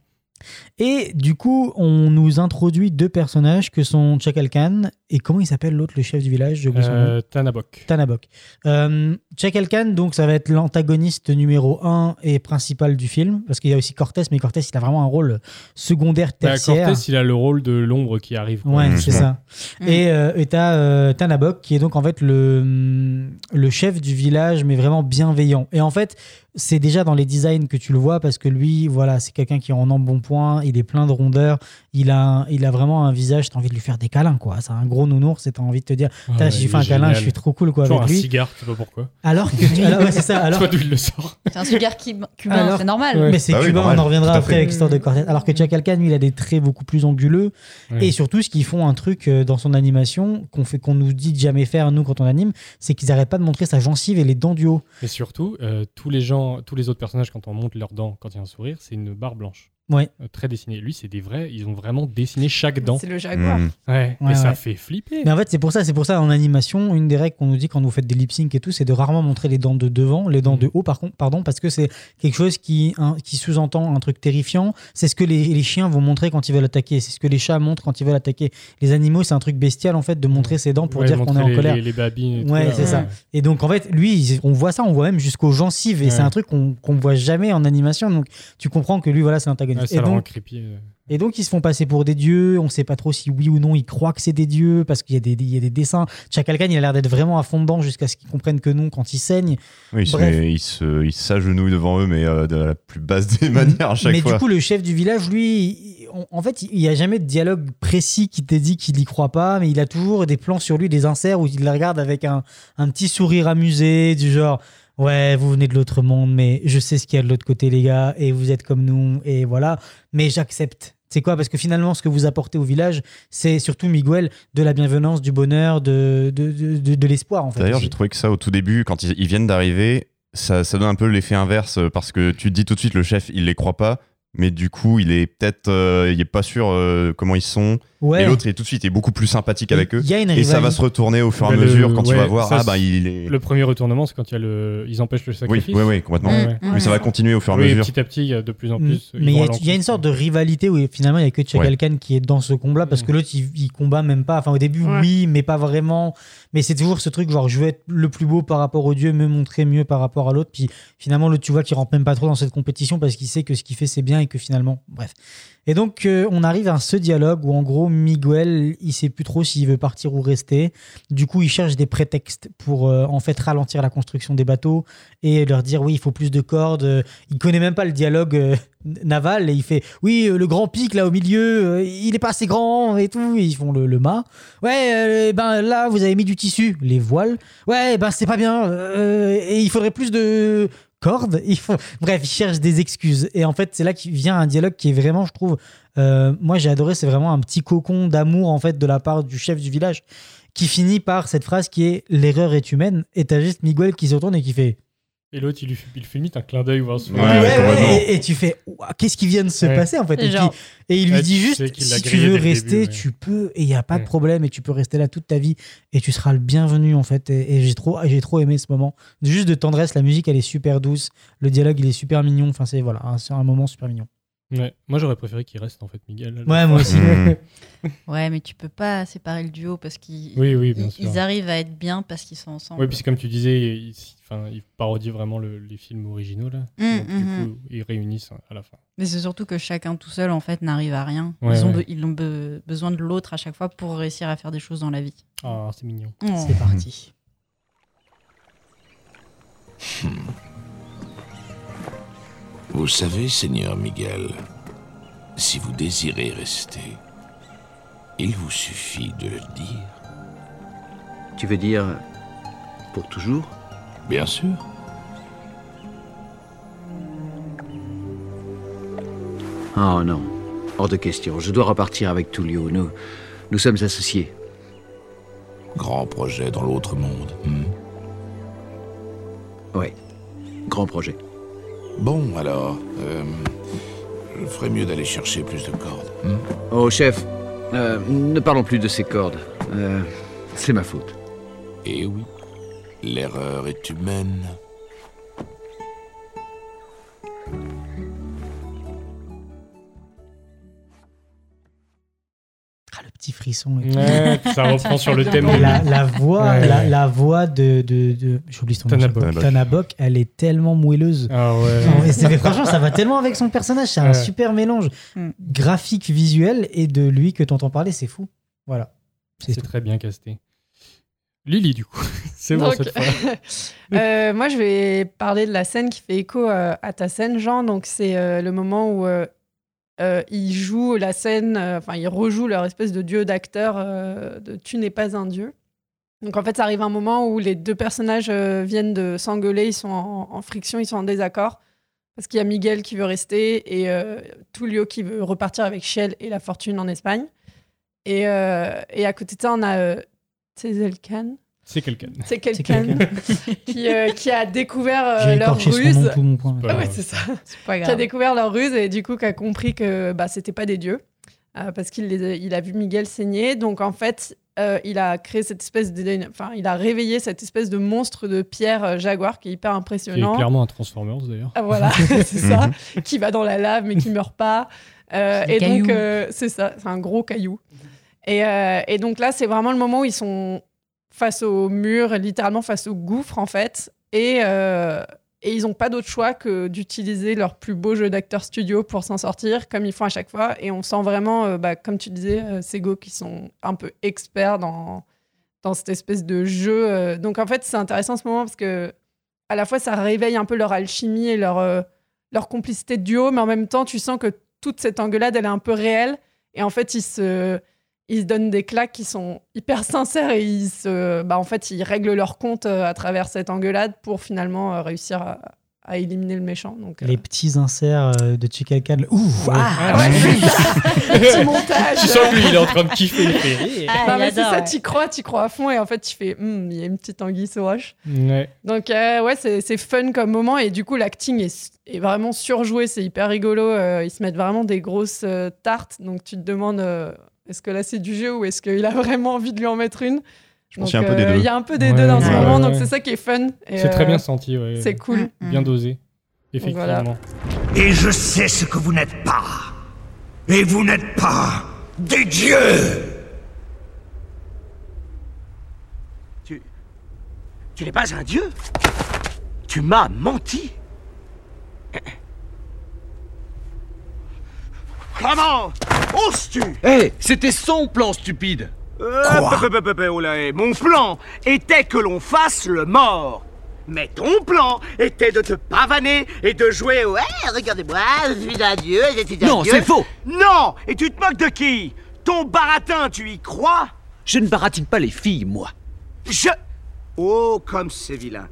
Et du coup, on nous introduit deux personnages que sont Chakal Khan et comment il s'appelle l'autre, le chef du village nom. Euh, Tanabok. Tanabok. Euh, Chakal Khan, donc ça va être l'antagoniste numéro 1 et principal du film, parce qu'il y a aussi Cortés, mais Cortés, il a vraiment un rôle secondaire, Bah, tertiaire. Cortés, il a le rôle de l'ombre qui arrive. quoi. Ouais, c'est ça. Mm. Et euh, et t'as euh, Tanabok, qui est donc en fait le, le chef du village, mais vraiment bienveillant. Et en fait, c'est déjà dans les designs que tu le vois, parce que lui, voilà, c'est quelqu'un qui est en embonpoint, il est plein de rondeur, il a, un- il a vraiment un visage, t'as envie de lui faire des câlins, quoi. C'est un gros nounours, et t'as envie de te dire, Ah ouais, si je lui il fais un câlin, je suis trop cool, quoi, avec un lui. cigare, tu sais pas pourquoi. Alors que, tu- alors, ouais, c'est ça, alors d'où il le sort. C'est un qui- cubain, Alors- c'est normal. Ouais. Mais c'est Bah oui, cubain, normal, on en reviendra après avec l'histoire de Cortés. Alors que Khan, lui, il a des traits beaucoup plus anguleux. Et surtout, ce qu'ils font un truc euh, dans son animation qu'on fait, qu'on nous dit de jamais faire, nous, quand on anime, c'est qu'ils n'arrêtent pas de montrer sa gencive et les dents du haut. Et surtout, euh, tous les gens, tous les autres personnages, quand on monte leurs dents, quand il y a un sourire, c'est une barre blanche. Ouais. Euh, très dessinée. Lui, c'est des vrais, ils ont vraiment dessiné chaque dent. C'est le jaguar. Hmm. Ouais, Ouais, et ça ouais. fait flipper. Mais en fait, c'est pour ça, c'est pour ça en animation, une des règles qu'on nous dit quand vous faites des lip sync et tout, c'est de rarement montrer les dents de devant, les dents de haut, par contre, pardon, parce que c'est quelque chose qui, un- qui sous-entend un truc terrifiant. C'est ce que les, les chiens vont montrer quand ils veulent attaquer. C'est ce que les chats montrent quand ils veulent attaquer. Les animaux, c'est un truc bestial en fait de montrer ses dents pour Ouais, dire qu'on est en les- colère. Les, les babines et tout, Ouais, c'est ça. Et donc, en fait, lui, on voit ça, on voit même jusqu'aux gencives. Et Ouais. c'est un truc qu'on qu'on voit jamais en animation. Donc, tu comprends que lui, voilà, c'est l'antagoniste. Protagonistes. Ouais, ça et, le rend donc, creepy. euh. et donc, ils se font passer pour des dieux. On sait pas trop si oui ou non ils croient que c'est des dieux parce qu'il y, a des- il y a des dessins. Chakalkan, il a l'air d'être vraiment à fond dedans jusqu'à ce qu'ils comprennent que non quand il saigne. Oui, il, s'agenouille devant eux, mais euh, de la plus basse des manières à chaque Mais fois. du coup, le chef du village, lui, il- on- en fait, il n'y a jamais de dialogue précis qui te dit qu'il n'y croit pas, mais il a toujours des plans sur lui, des inserts où il les regarde avec un, un petit sourire amusé, du genre Ouais, vous venez de l'autre monde, mais je sais ce qu'il y a de l'autre côté, les gars, et vous êtes comme nous, et voilà. Mais j'accepte. C'est quoi? Parce que finalement, ce que vous apportez au village, c'est surtout Miguel de la bienveillance, du bonheur, de, de, de, de- de l'espoir, en fait. D'ailleurs, j'ai trouvé que ça, au tout début, quand ils, ils viennent d'arriver, ça, ça donne un peu l'effet inverse euh, parce que tu te dis tout de suite, le chef, il les croit pas. Mais du coup, il est peut-être, euh, il est pas sûr euh, comment ils sont. Ouais. Et l'autre, est tout de suite, est beaucoup plus sympathique avec eux. il y a une et ça va se retourner au fur et à Bah, le- mesure quand tu vas voir. ça, ah bah il est. Le premier retournement, c'est quand il y a le... ils empêchent le sacrifice. oui, oui, complètement. Mais ça va continuer au fur et à mesure. petit à petit, il y a de plus en Mm. plus. Mais il y, a- y une sorte de rivalité où finalement il n'y a que Chakalkan qui est dans ce combat parce que l'autre il, il combat même pas. Enfin au début Ouais. oui, mais pas vraiment. Mais c'est toujours ce truc genre je veux être le plus beau par rapport au dieu, me montrer mieux par rapport à l'autre. Puis finalement l'autre tu vois qu'il rentre même pas trop dans cette compétition parce qu'il sait que ce qu'il fait c'est bien et que finalement bref. Et donc euh, on arrive à ce dialogue où en gros Miguel il sait plus trop s'il veut partir ou rester. Du coup il cherche des prétextes pour euh, en fait ralentir la construction des bateaux et leur dire oui il faut plus de cordes. Euh, Il connaît même pas le dialogue naval et il fait oui le grand pic là au milieu il est pas assez grand et tout. Et ils font le, le mât. Ouais ben là vous avez mis du tissu les voiles. Ouais ben c'est pas bien et il faudrait plus de cordes. Il faut... Bref, il cherche des excuses. Et en fait, c'est là qu'il vient un dialogue qui est vraiment, je trouve, euh, moi j'ai adoré, c'est vraiment un petit cocon d'amour en fait de la part du chef du village qui finit par cette phrase qui est l'erreur est humaine. Et t'as juste Miguel qui se retourne et qui fait Et l'autre, il lui fait, il fait limite un clin d'œil ou un sourire. Ouais, ouais, et, et tu fais qu'est-ce qui vient de se Ouais. passer en fait? Et, Genre- qui- et il lui dit juste si tu veux rester début, ouais. tu peux et il n'y a pas de problème et tu peux rester là toute ta vie et tu seras le bienvenu en fait. Et, et j'ai trop j'ai trop aimé ce moment. Juste de tendresse la musique elle est super douce le dialogue il est super mignon enfin c'est voilà un- c'est un moment super mignon Ouais. Moi, j'aurais préféré qu'il reste, en fait, Miguel. ouais moi aussi Mm. Ouais, mais tu peux pas séparer le duo parce qu'ils Oui, oui, bien ils- sûr. ils arrivent à être bien parce qu'ils sont ensemble. Oui, puis comme tu disais, il, enfin, il parodie vraiment le- les films originaux, là. Mm, Donc, du mhm. coup, ils réunissent à la fin. Mais c'est surtout que chacun tout seul, en fait, n'arrive à rien. Ouais, ils ont, ouais. ils ont be- besoin de l'autre à chaque fois pour réussir à faire des choses dans la vie. Ah, c'est mignon. Oh. c'est parti Vous savez, Seigneur Miguel, si vous désirez rester, il vous suffit de le dire. Tu veux dire pour toujours? Bien sûr. Oh non, hors de question. Je dois repartir avec Tullio. Nous, nous sommes associés. Grand projet dans l'autre monde. hmm? Oui, grand projet. Bon, alors, euh, je ferais mieux d'aller chercher plus de cordes. hmm Oh chef, euh, ne parlons plus de ces cordes. Euh, c'est ma faute. Eh oui, l'erreur est humaine. Le petit frisson et tout. Ouais, ça reprend sur le thème. La, la voix Ouais. la, la voix de, de, de j'oublie son nom Tanabok. fois. Tanabok elle est tellement moelleuse Ah ouais. Non, mais c'est- mais franchement, ça va tellement avec son personnage. C'est un Ouais. super mélange Mm. graphique, visuel et de lui que t'entends parler. C'est fou. Voilà. C'est très bien casté. Lily, du coup. c'est bon cette fois. euh, moi, je vais parler de la scène qui fait écho euh, à ta scène, Jean. Donc, c'est euh, le moment où euh, ils jouent la scène, euh, enfin, ils rejouent leur espèce de dieu d'acteur euh, de Tu n'es pas un dieu. Donc, en fait, ça arrive un moment où les deux personnages euh, viennent de s'engueuler, ils sont en, friction, ils sont en désaccord. Parce qu'il y a Miguel qui veut rester et Tullio qui veut repartir avec Shell et la fortune en Espagne. Et, à côté de ça, on a Tzezelkan. C'est quelqu'un. C'est quelqu'un qui, euh, qui a découvert euh, leur écorché son ruse. nom, tout mon point. Ah ouais, c'est ça. pas Qui a grave. découvert leur ruse et du coup qui a compris que bah, c'était pas des dieux. Euh, parce qu'il il a vu Miguel saigner. Donc en fait, euh, il a créé cette espèce de. Enfin, il a réveillé cette espèce de monstre de pierre euh, jaguar qui est hyper Qui est impressionnant. clairement un Transformers, d'ailleurs. Ah, voilà, c'est ça. qui va dans la lave mais qui meurt pas. Euh, et donc, euh, c'est ça, c'est un gros caillou. Et, euh, et donc là, c'est vraiment le moment où ils sont face au mur, littéralement face au gouffre, en fait. Et, euh, Et ils n'ont pas d'autre choix que d'utiliser leur plus beau jeu d'acteur studio pour s'en sortir, comme ils font à chaque fois. Et on sent vraiment, euh, bah, comme tu disais, euh, Sego, qui sont un peu experts dans, dans cette espèce de jeu. Donc en fait, c'est intéressant ce moment parce que à la fois, ça réveille un peu leur alchimie et leur, leur complicité de duo, mais en même temps, tu sens que toute cette engueulade, elle est un peu réelle. Et en fait, ils se, ils se donnent des claques qui sont hyper sincères et ils, se, bah, en fait, ils règlent leur compte euh, à travers cette engueulade pour finalement euh, réussir à, à éliminer le méchant. Donc, euh, Les petits inserts de Chikalkan. Ouh Ah, ouais, petit montage. Tu sens que lui, il est en train de kiffer. Il fait. Ah, non, il mais c'est ça, ouais. tu crois, tu crois à fond et en fait, tu fais, Hmm, il y a une petite anguille sous roche. Ouais. Donc, euh, ouais, c'est c'est fun comme moment et du coup, l'acting est, est vraiment surjoué, c'est hyper rigolo. euh, ils se mettent vraiment des grosses euh, tartes, donc tu te demandes euh, est-ce que là c'est du jeu ou est-ce qu'il a vraiment envie de lui en mettre une Je pense qu'il y a un peu des euh, deux. Il y a un peu des Ouais, deux dans ce ouais, moment, ouais, donc c'est ça qui est fun. Et, C'est très euh, bien senti, ouais. C'est cool. Bien dosé. Donc voilà. Effectivement. Et je sais ce que vous n'êtes pas. Et vous n'êtes pas des dieux Tu. Tu n'es pas un dieu Tu m'as menti Comment oses-tu? Hé, c'était son plan stupide Euh, peu, oh eh, Mon plan était que l'on fasse le mort. Mais ton plan était de te pavaner et de jouer Eh, regardez-moi, je suis un dieu, je suis un Non, dieu. c'est faux. Non Et tu te moques de qui? Ton baratin, tu y crois? Je ne baratine pas les filles, moi. Je... Oh, comme c'est vilain.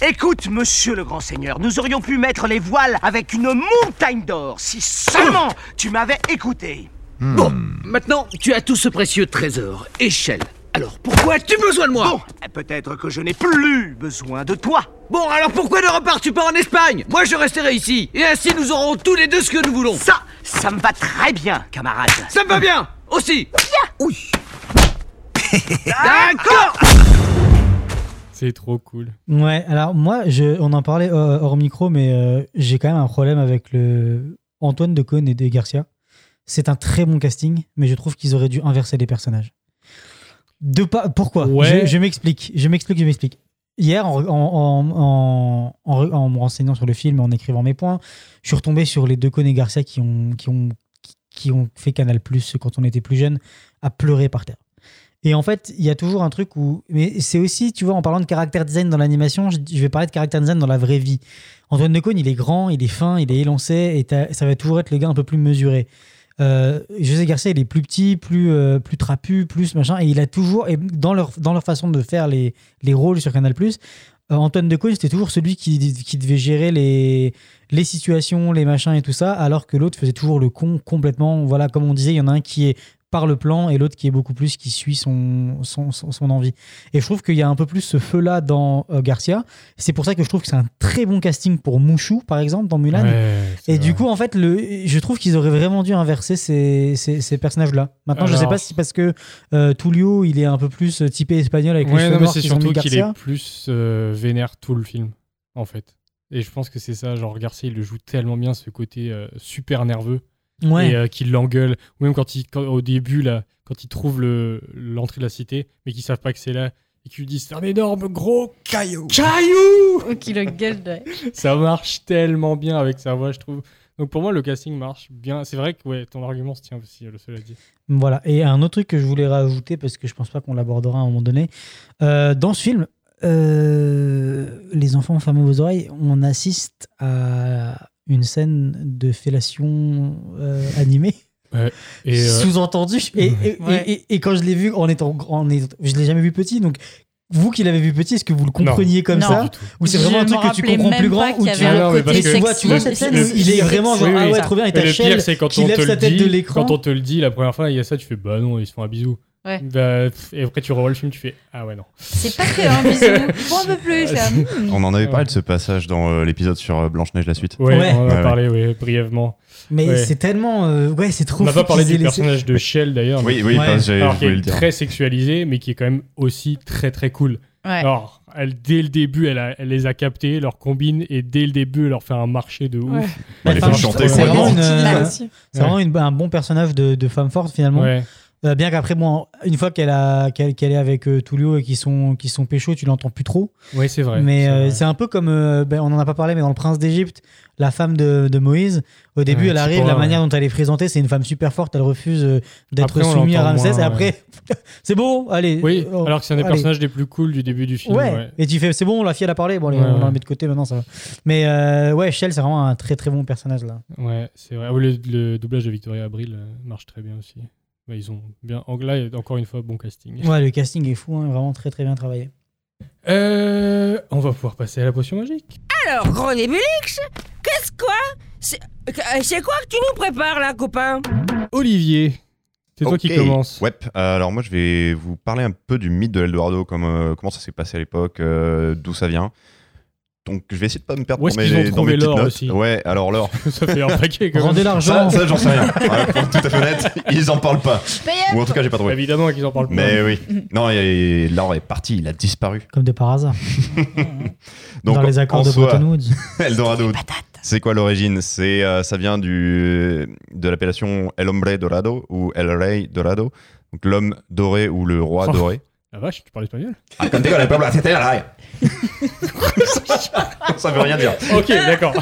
Écoute, monsieur le grand seigneur, nous aurions pu mettre les voiles avec une montagne d'or si seulement tu m'avais écouté. Bon, maintenant, tu as tout ce précieux trésor. Échelle. Alors, pourquoi as-tu besoin de moi Bon, eh, peut-être que je n'ai plus besoin de toi. Bon, alors pourquoi ne repars-tu pas en Espagne Moi, je resterai ici. Et ainsi, nous aurons tous les deux ce que nous voulons. Ça, ça me va très bien, camarade. Ça me va bien Aussi Oui. D'accord C'est trop cool. Ouais, alors moi, je, on en parlait euh, hors micro, mais euh, j'ai quand même un problème avec le Antoine de Caunes et de Garcia. C'est un très bon casting, mais je trouve qu'ils auraient dû inverser les personnages. De pas, pourquoi? Ouais. Je, m'explique, je m'explique, je m'explique. Hier, en, en, en, en- en me renseignant sur le film et en écrivant mes points, je suis retombé sur les deux et Garcia qui ont, qui ont, qui ont fait Canal Plus quand on était plus jeune, à pleurer par terre. Et en fait, il y a toujours un truc où. Mais c'est aussi, tu vois, en parlant de caractère design dans l'animation, je, vais parler de caractère design dans la vraie vie. Antoine Decaune, il est grand, il est fin, il est élancé, et ça va toujours être le gars un peu plus mesuré. Euh, José Garcia, il est plus petit, plus, euh, plus trapu, plus machin, et il a toujours, et dans leur, dans leur façon de faire les, les rôles sur Canal, euh, Antoine Decaune, c'était toujours celui qui, qui devait gérer les, les situations, les machins et tout ça, alors que l'autre faisait toujours le con complètement. Voilà, comme on disait, il y en a un qui est par le plan et l'autre qui est beaucoup plus qui suit son, son, son, son envie. Et je trouve qu'il y a un peu plus ce feu-là dans euh, Garcia. C'est pour ça que je trouve que c'est un très bon casting pour Mouchou, par exemple, dans Mulan. Ouais, et du coup, en fait, le, je trouve qu'ils auraient vraiment dû inverser ces, ces, ces personnages-là. Maintenant, je sais Alors- pas si parce que euh, Tullio, il est un peu plus typé espagnol avec les Ouais, cheveux mais noirs c'est surtout qu'il est plus euh, vénère tout le film, en fait. Et je pense que c'est ça, genre Garcia, il le joue tellement bien, ce côté euh, super nerveux. Ouais. Et euh, qu'il l'engueule. Ou même quand, il, quand- au début, là, quand ils trouvent le- l'entrée de la cité, mais qu'ils savent pas que c'est là, et qu'ils lui disent c'est un énorme gros caillou. Caillou Oh, qui le gueule de... Ça marche tellement bien avec sa voix, je trouve. Donc pour moi, le casting marche bien. C'est vrai que ouais, ton argument se tient aussi, le cela dit. Voilà. Et un autre truc que je voulais rajouter, parce que je pense pas qu'on l'abordera à un moment donné, euh, dans ce film, euh, Les enfants fermez vos oreilles, on assiste à une scène de fellation euh, animée. Ouais. Et, euh, Sous-entendu. Et, et, Ouais. et- et- et quand je l'ai vu en étant grand, en étant- je l'ai jamais vu petit, donc vous qui l'avez vu petit, est-ce que vous le compreniez comme Non. ça. Ou c'est vraiment un truc que tu comprends plus grand ou tu mais tu vois, tu vois cette scène où il est vraiment genre Oui, oui. ah ouais trop bien et Et t'as le pire, c'est quand on lève te sa le tête dit, de l'écran. quand on te le dit la première fois, il y a ça, tu fais bah non, ils se font un bisou. Ouais. Bah, et après tu revois le film, tu fais ah ouais non. C'est pas que un bisou. Faut un peu plus. là. Hmm. On en avait Ouais. parlé de ce passage dans euh, l'épisode sur euh, Blanche-Neige la suite. Ouais, Ouais. on en a Ouais, parlé ouais, brièvement. Mais Ouais. c'est tellement euh, ouais c'est trop On n'a pas parlé du laissé- personnage de Shell d'ailleurs. Oui, mais- oui, Ouais. parce que j'avais alors qui voulu est le dire. très sexualisé, mais qui est quand même aussi très très cool. Ouais. Alors, elle, dès le début, elle, a- elle les a captés, leur combine, et dès le début, elle leur fait un marché de ouf. Ouais. Elle les fait chanter c'est vraiment, une, euh, vraiment une- un bon personnage de, de femme forte finalement. Euh, bien qu'après, bon, une fois qu'elle a qu'elle est avec euh, Tullio et qu'ils sont qui sont pécho, tu l'entends plus trop. Oui, c'est vrai. Mais c'est euh, c'est un peu comme, euh, ben, on en a pas parlé, mais dans Le Prince d'Égypte, la femme de, de Moïse, au début, Ouais, elle arrive, la manière dont elle est présentée, c'est une femme super forte, elle refuse d'être soumise à Ramsès, moins, et après, c'est bon, allez. Oui, alors que c'est un des allez. personnages les plus cool du début du film. Ouais. et tu fais, c'est bon, la fille, elle a parlé, bon, allez, on la met de côté, maintenant ça va. Mais ouais, Shell, c'est vraiment un très très bon personnage là. Ouais, c'est vrai. Ah Le, le doublage de Victoria Abril marche très bien aussi. Ouais, ils ont bien. Anglais, encore une fois, bon casting. Ouais, le casting est fou, hein, vraiment très très bien travaillé. Euh, on va pouvoir passer à la potion magique. Alors, gros Nébulix, qu'est-ce quoi? C'est euh, c'est quoi que tu nous prépares là, copain? Olivier, c'est toi qui commence. Ouais, euh, alors moi je vais vous parler un peu du mythe de l'Eldorado, comme, euh, comment ça s'est passé à l'époque, euh, d'où ça vient. Donc je vais essayer de pas me perdre Où est-ce dans mes, ont dans trouvé mes petites l'or notes. aussi Ouais, alors l'or. Ça fait un paquet quand même. Rendez l'argent. Ça, ça, j'en sais rien. Ouais, pour être tout à fait honnête, ils en parlent pas. Ou en tout cas, j'ai pas trouvé. Évidemment qu'ils en parlent pas. Mais oui. Non, il l'or est parti, il a disparu. Comme de par hasard. Donc, Dans les accords en de soi, Bretton Woods. Eldorado. C'est quoi l'origine? C'est euh, ça vient du de l'appellation El Hombre Dorado ou El Rey Dorado, donc l'homme doré ou le roi Oh. doré. La vache, tu parles espagnol Ah, contigo el pueblo, c'était la Ça veut rien dire. Ok, d'accord.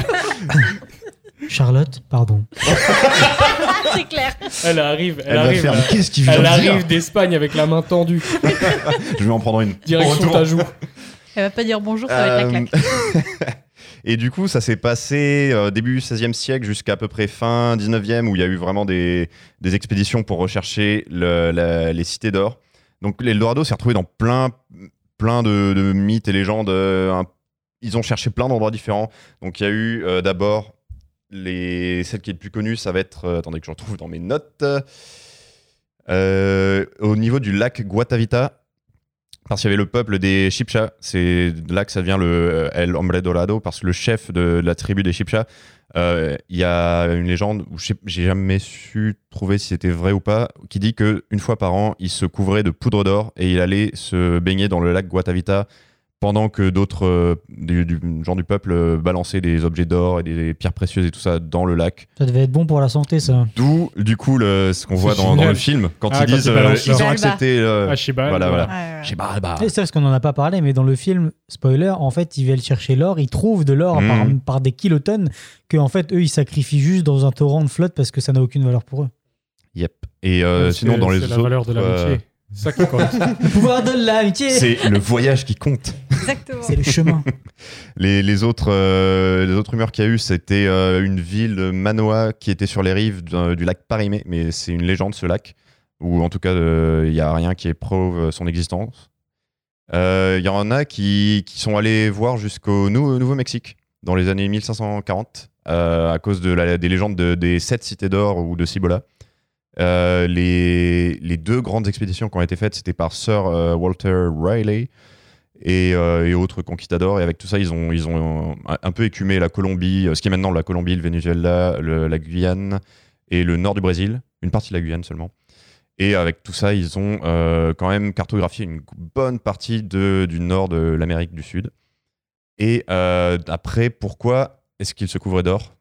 Charlotte, pardon. c'est clair. Elle arrive, elle, Elle va arrive. faire, là. mais qu'est-ce qu'il vient Elle de dire arrive d'Espagne avec la main tendue. Je vais en prendre une. Direction Retour. ta joue. Elle va pas dire bonjour, ça va être la Euh, claque. Et du coup, ça s'est passé euh, début 16e siècle jusqu'à à peu près fin 19e, où il y a eu vraiment des, des expéditions pour rechercher le- la- les cités d'or. Donc l'Eldorado s'est retrouvé dans plein, de, mythes et légendes. euh, ils ont cherché plein d'endroits différents. Donc il y a eu euh, d'abord les, celle qui est le plus connue, ça va être, euh, attendez que je retrouve dans mes notes, au niveau du lac Guatavita, parce qu'il y avait le peuple des Chipcha, c'est là que ça vient le euh, El Hombre Dorado, parce que le chef de la tribu des Chipcha, euh, il y a une légende où j'ai jamais su trouver si c'était vrai ou pas, qui dit que une fois par an, il se couvrait de poudre d'or et il allait se baigner dans le lac Guatavita pendant que d'autres euh, du, du genre du peuple euh, balançaient des objets d'or et des pierres précieuses et tout ça dans le lac. Ça devait être bon pour la santé, ça. D'où, du coup, le, ce qu'on voit dans, le film, quand Ah, ils quand disent ils euh, ils ont leur- accepté. euh, Ah, voilà, voilà. voilà. Ouais, ouais. Bah. Et parce qu'on en a pas parlé, mais dans le film, spoiler, en fait, ils veulent chercher l'or, ils trouvent de l'or Mm. par, par des kilotonnes que en fait eux ils sacrifient juste dans un torrent de flotte parce que ça n'a aucune valeur pour eux. Yep. Et euh, sinon, dans les c'est autres. la valeur de l'amitié. C'est ça qui compte. Le pouvoir de l'amitié, c'est le voyage qui compte. Exactement. c'est le chemin. Les, les autres, euh, les autres rumeurs qu'il y a eu, c'était euh, une ville de Manoa qui était sur les rives d'un- du lac Parimé, mais c'est une légende ce lac, ou en tout cas euh, il n'y a rien qui éprouve son existence. Euh, Il y en a qui, qui sont allés voir jusqu'au Nou- Nouveau-Mexique dans les années 1540 euh, à cause de la- des légendes de- des sept cités d'or ou de Cibola. Euh, les, les deux grandes expéditions qui ont été faites, c'était par Sir euh, Walter Riley et, euh, et autres conquistadors. Et avec tout ça, ils ont, ils ont un, peu écumé la Colombie, ce qui est maintenant la Colombie, le Venezuela, le- la Guyane et le nord du Brésil, une partie de la Guyane seulement. Et avec tout ça, ils ont euh, quand même cartographié une bonne partie de, du nord de l'Amérique du Sud. Et euh, après, pourquoi est-ce qu'ils se couvraient d'or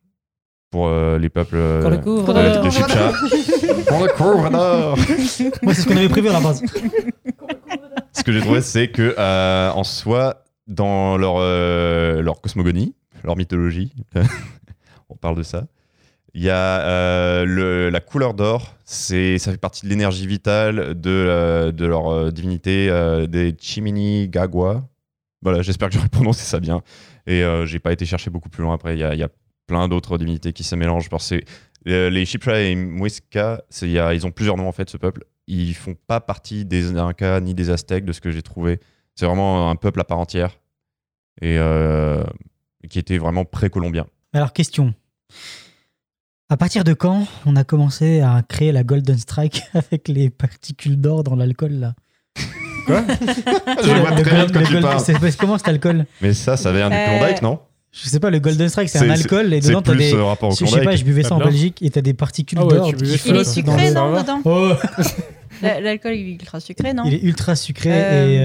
pour euh, les peuples euh, Qu'on le couvre de- de Chipcha On le d'or Moi c'est ce qu'on avait prévu à la base. ce que j'ai trouvé, c'est que euh, en soi, dans leur, euh, leur cosmogonie, leur mythologie, on parle de ça. Il y a euh, le- la couleur d'or, c'est ça fait partie de l'énergie vitale de, euh, de leur euh, divinité euh, des Chimini Gagwa. Voilà, j'espère que j'aurais prononcé ça bien. Et euh, j'ai pas été chercher beaucoup plus loin après. Il y a, il y a plein d'autres divinités qui se mélangent. Parce que euh, les Chipcha et Muisca, y a- ils ont plusieurs noms en fait, ce peuple. Ils font pas partie des Incas ni des Aztèques, de ce que j'ai trouvé. C'est vraiment un peuple à part entière. Et euh, qui était vraiment pré-colombien. Alors question. À partir de quand on a commencé à créer la Golden Strike avec les particules d'or dans l'alcool là? Quoi? Je vois très bien de quoi tu parles. comment cet alcool? Mais ça, ça vient du Euh, Klondike, non? Je sais pas, le Golden Strike c'est un alcool et dedans t'as des. euh, rapport au je sais pas, je buvais ça en de l'or Belgique et t'as des particules Ah ouais, d'or. Il est sucré, le- non, dedans Oh, La- L'alcool il est ultra sucré, non Il est ultra sucré Euh, et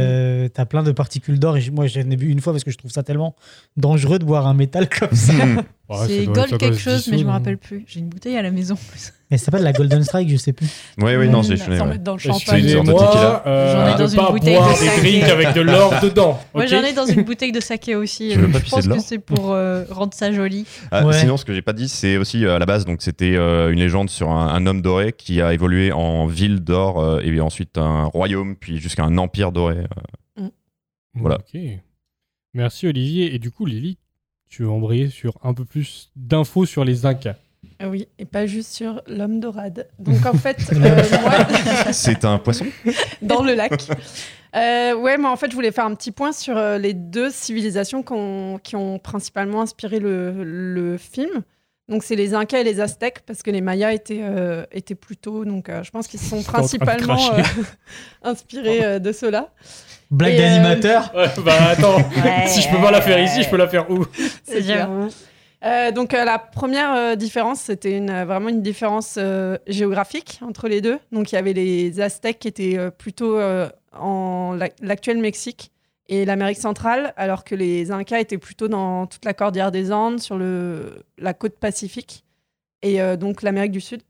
euh, t'as plein de particules d'or. Et moi, j'en ai bu une fois parce que je trouve ça tellement dangereux de boire un métal comme ça. c'est Gold quelque chose, mais je me rappelle plus. J'ai une bouteille à la maison. Elle s'appelle la Golden Strike, je sais plus. Oui, oui, non, j'ai Sans ouais. mettre dans le champagne. Euh, J'en ai dans une bouteille de des saké. drinks avec de l'or dedans. Moi, j'en ai dans une bouteille de saké aussi. Euh, pas je pense de que c'est pour euh, rendre ça joli. Ah, Ouais. Sinon, ce que j'ai pas dit, c'est aussi à la base, donc c'était euh, une légende sur un, un homme doré qui a évolué en ville d'or euh, et ensuite un royaume, puis jusqu'à un empire doré. euh. Voilà. Ok. Merci Olivier. Et du coup, Lily, tu veux embrayer sur un peu plus d'infos sur les Incas. Ah oui, et pas juste sur l'homme dorade. Donc en fait, euh, moi, C'est un poisson dans le lac. Euh, ouais, moi en fait, je voulais faire un petit point sur euh, les deux civilisations qui ont principalement inspiré le, le film. Donc c'est les Incas et les Aztèques, parce que les Mayas étaient, euh, étaient plus tôt. Donc euh, je pense qu'ils se sont principalement euh, inspirés euh, de cela. Blague euh, d'animateur. Ouais, bah attends, Ouais, si je peux pas la faire ici, je peux la faire où? C'est clair. Euh, donc euh, la première euh, différence, c'était une, euh, vraiment une différence euh, géographique entre les deux. Donc il y avait les Aztèques qui étaient euh, plutôt euh, en la- l'actuel Mexique et l'Amérique centrale, alors que les Incas étaient plutôt dans toute la cordillère des Andes, sur le, la côte pacifique et euh, donc l'Amérique du Sud.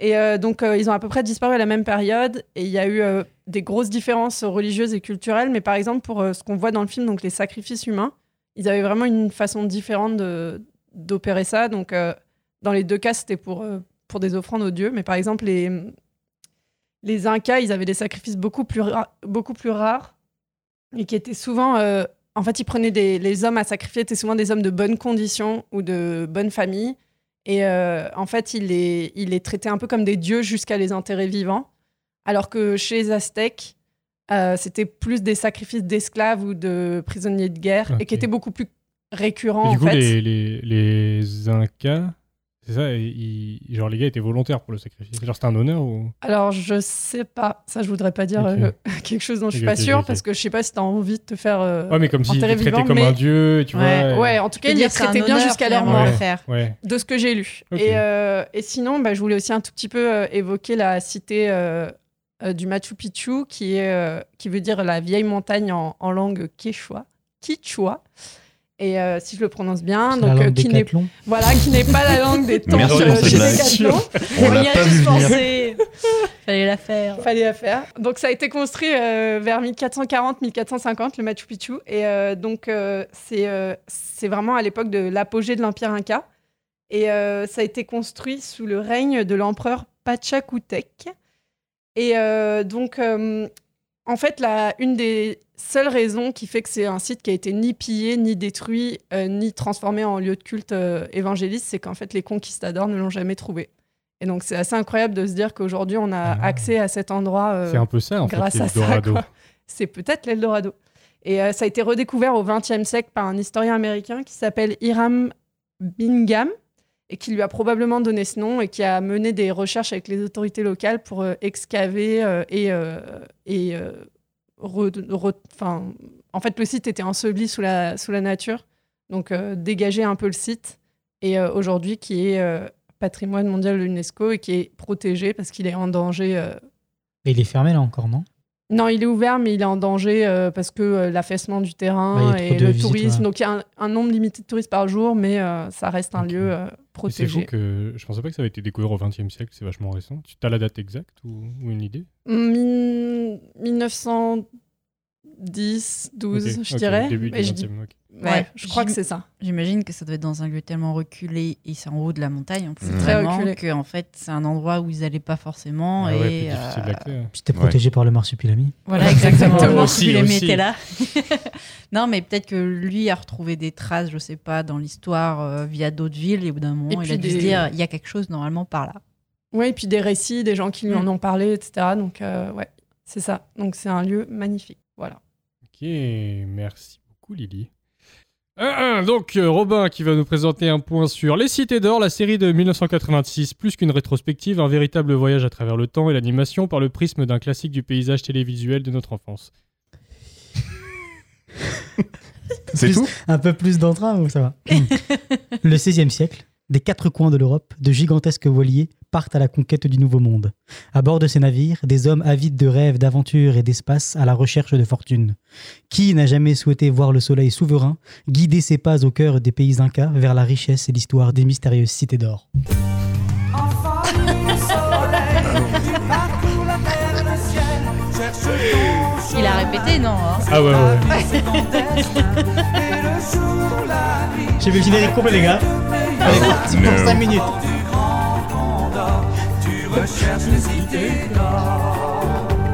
Et euh, donc euh, ils ont à peu près disparu à la même période et il y a eu euh, des grosses différences religieuses et culturelles. Mais par exemple pour euh, ce qu'on voit dans le film, donc les sacrifices humains, ils avaient vraiment une façon différente d'opérer ça. Donc, euh, dans les deux cas, c'était pour, euh, pour des offrandes aux dieux. Mais par exemple, les, Incas, ils avaient des sacrifices beaucoup plus, rares et qui étaient souvent. en fait, ils prenaient des, les hommes à sacrifier, étaient souvent des hommes de bonnes conditions ou de bonne famille. Et en fait, ils les, ils les traitaient un peu comme des dieux jusqu'à les enterrer vivants. Alors que chez les Aztèques, euh, c'était plus des sacrifices d'esclaves ou de prisonniers de guerre et qui étaient beaucoup plus Et récurrents du en coup, fait. les, les, les Incas, c'est ça, ils- genre les gars étaient volontaires pour le sacrifice. Genre c'était un honneur ou? Alors, je sais pas. Ça, je voudrais pas dire euh, quelque chose dont je suis pas sûre parce que je sais pas si t'as envie de te faire. euh, Ouais, mais comme les traitaient vivant, comme mais- un dieu, tu ouais, vois. Ouais, en tout cas, ils les traitaient bien jusqu'à leur mort. Ouais. De ce que j'ai lu. Et, euh, et sinon, bah, je voulais aussi un tout petit peu euh, évoquer la cité euh, du Machu Picchu, qui, est, euh, qui veut dire la vieille montagne en, en langue quechua. Quichua. Et euh, si je le prononce bien, donc la euh, qui n'est voilà, qui n'est pas la langue des temps chez. Decathlon. On l'a pas vu pensé. Fallait la faire. Fallait la faire. Donc ça a été construit euh, vers 1440-1450, le Machu Picchu. Et euh, donc euh, c'est euh, c'est vraiment à l'époque de l'apogée de l'Empire Inca. Et euh, ça a été construit sous le règne de l'empereur Pachacutec. Et euh, donc, euh, en fait, la, une des seules raisons qui fait que c'est un site qui a été ni pillé, ni détruit, euh, ni transformé en lieu de culte euh, évangéliste, c'est qu'en fait, les conquistadors ne l'ont jamais trouvé. Et donc, c'est assez incroyable de se dire qu'aujourd'hui, on a Ah. accès à cet endroit euh, C'est un peu ça en grâce fait, à ça. C'est peut-être l'Eldorado. Et ça a été redécouvert au XXe siècle par un historien américain qui s'appelle Hiram Bingham et qui lui a probablement donné ce nom et qui a mené des recherches avec les autorités locales pour euh, excaver euh, et, euh, et re- en fait le site était enseveli sous la, sous la nature. Donc dégager un peu le site et aujourd'hui qui est patrimoine mondial de l'UNESCO et qui est protégé parce qu'il est en danger Et il est fermé là encore, non? Non, il est ouvert, mais il est en danger euh, parce que euh, l'affaissement du terrain et le visites, tourisme. ouais. Donc il y a un, un nombre limité de touristes par jour, mais euh, ça reste un lieu Et C'est protégé. fou que je pensais pas que ça avait été découvert au XXe siècle, c'est vachement récent. Tu as la date exacte ou, ou une idée? Min- 1910, 12, Ok, je ok, dirais. début du Mais je dis- 20e, ok. Ouais, je crois que c'est ça. J'imagine que ça doit être dans un lieu tellement reculé et c'est en haut de la montagne en plus. C'est très reculé. que en fait c'est un endroit où ils allaient pas forcément Ah ouais, et euh, c'était protégé par le marsupilami. Voilà, exactement. Les aussi. était là. non, mais peut-être que lui a retrouvé des traces, je sais pas, dans l'histoire euh, via d'autres villes et au bout d'un moment, Et il a dû se dire il y a quelque chose normalement par là. Oui, et puis des récits, des gens qui lui Mm. en ont parlé, etc. Donc, euh, ouais, c'est ça. Donc, c'est un lieu magnifique. Voilà. Ok, merci beaucoup Lily. Donc euh, Robin qui va nous présenter un point sur Les Cités d'Or, la série de 1986, plus qu'une rétrospective, un véritable voyage à travers le temps et l'animation par le prisme d'un classique du paysage télévisuel de notre enfance. C'est tout? Un peu plus d'entrain ça va? Le XVIe siècle, des quatre coins de l'Europe, de gigantesques voiliers partent à la conquête du nouveau monde. À bord de ces navires, des hommes avides de rêves, d'aventures et d'espace à la recherche de fortune. Qui n'a jamais souhaité voir le soleil souverain guider ses pas au cœur des pays incas vers la richesse et l'histoire des mystérieuses cités d'or? Il a répété, non hein? Ah ouais, ouais. J'ai vu le générique complet, les gars. Allez, c'est parti pour No. 5 minutes.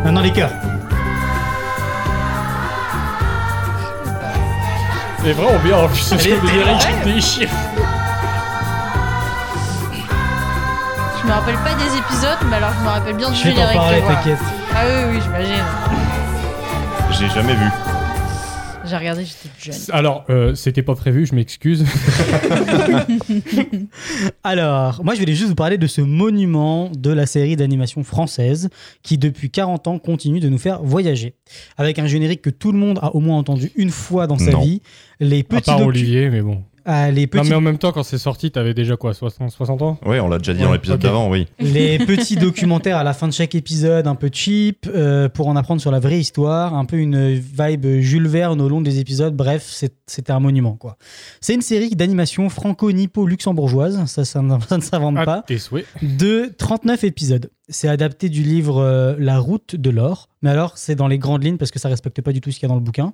Maintenant, les cœurs. C'est vraiment bien en plus, ce Elle truc de était générique vraie. qui déchire. Je me rappelle pas des épisodes, mais alors je me rappelle bien du Je vais t'en générique. parler, t'inquiète. Ah oui, oui, j'imagine. J'ai jamais vu. J'ai regardé, j'étais jeune. Alors, euh, c'était pas prévu, je m'excuse. Alors, moi, je voulais juste vous parler de ce monument de la série d'animation française qui, depuis 40 ans, continue de nous faire voyager. Avec un générique que tout le monde a au moins entendu une fois dans sa Non. vie. Les À petits part docu- Olivier, mais bon. Ah, les Non, petits mais en même temps, quand c'est sorti, t'avais déjà quoi, 60, 60 ans Ouais, on l'a déjà dit dans l'épisode ok. d'avant, oui. les petits documentaires à la fin de chaque épisode, un peu cheap, euh, pour en apprendre sur la vraie histoire, un peu une vibe Jules Verne au long des épisodes. Bref, c'est- c'était un monument, quoi. C'est une série d'animation franco-nippo-luxembourgeoise, ça, ça, ne- ça ne s'invente pas, tes souhaits. de 39 épisodes. C'est adapté du livre euh, La route de l'or, mais alors c'est dans les grandes lignes parce que ça respecte pas du tout ce qu'il y a dans le bouquin.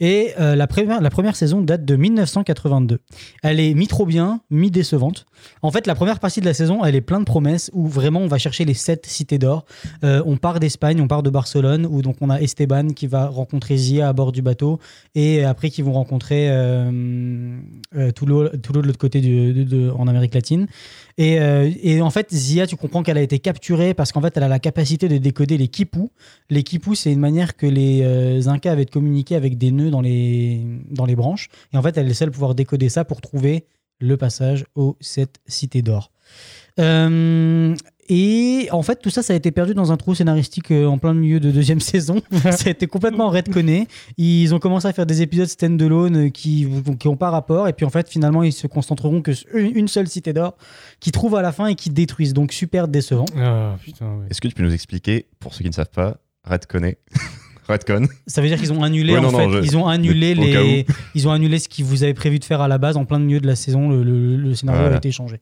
Et euh, la, première, saison date de 1982. Elle est mi-trop bien, mi-décevante. En fait, la première partie de la saison, elle est pleine de promesses où vraiment on va chercher les sept cités d'or. Euh, on part d'Espagne, on part de Barcelone, où donc on a Esteban qui va rencontrer Zia à bord du bateau, et après qui vont rencontrer euh, euh, Toulouse, de l'autre côté de- en Amérique latine. Et, euh, et en fait, Zia, tu comprends qu'elle a été capturée parce qu'en fait, elle a la capacité de décoder les kipous. Les kipous, c'est une manière que les euh, Incas avaient de communiquer avec des nœuds dans les, dans les branches. Et en fait, elle est seule à pouvoir décoder ça pour trouver le passage aux sept cités d'or. Euh, et en fait, tout ça, ça a été perdu dans un trou scénaristique euh, en plein milieu de deuxième saison. ça a été complètement redconné. Ils ont commencé à faire des épisodes stand-alone euh, qui qui ont pas rapport. Et puis en fait, finalement, ils se concentreront que sur une seule cité d'or qui trouve à la fin et qui détruisent. Donc super décevant. Ah, putain, ouais. Est-ce que tu peux nous expliquer, pour ceux qui ne savent pas, Redconné Redcon Ça veut dire qu'ils ont annulé Ouais, en non, fait, non, je- ils ont annulé mais les, ils ont annulé ce qu'ils vous avaient prévu de faire à la base en plein milieu de la saison. Le, le- le scénario Voilà. a été changé.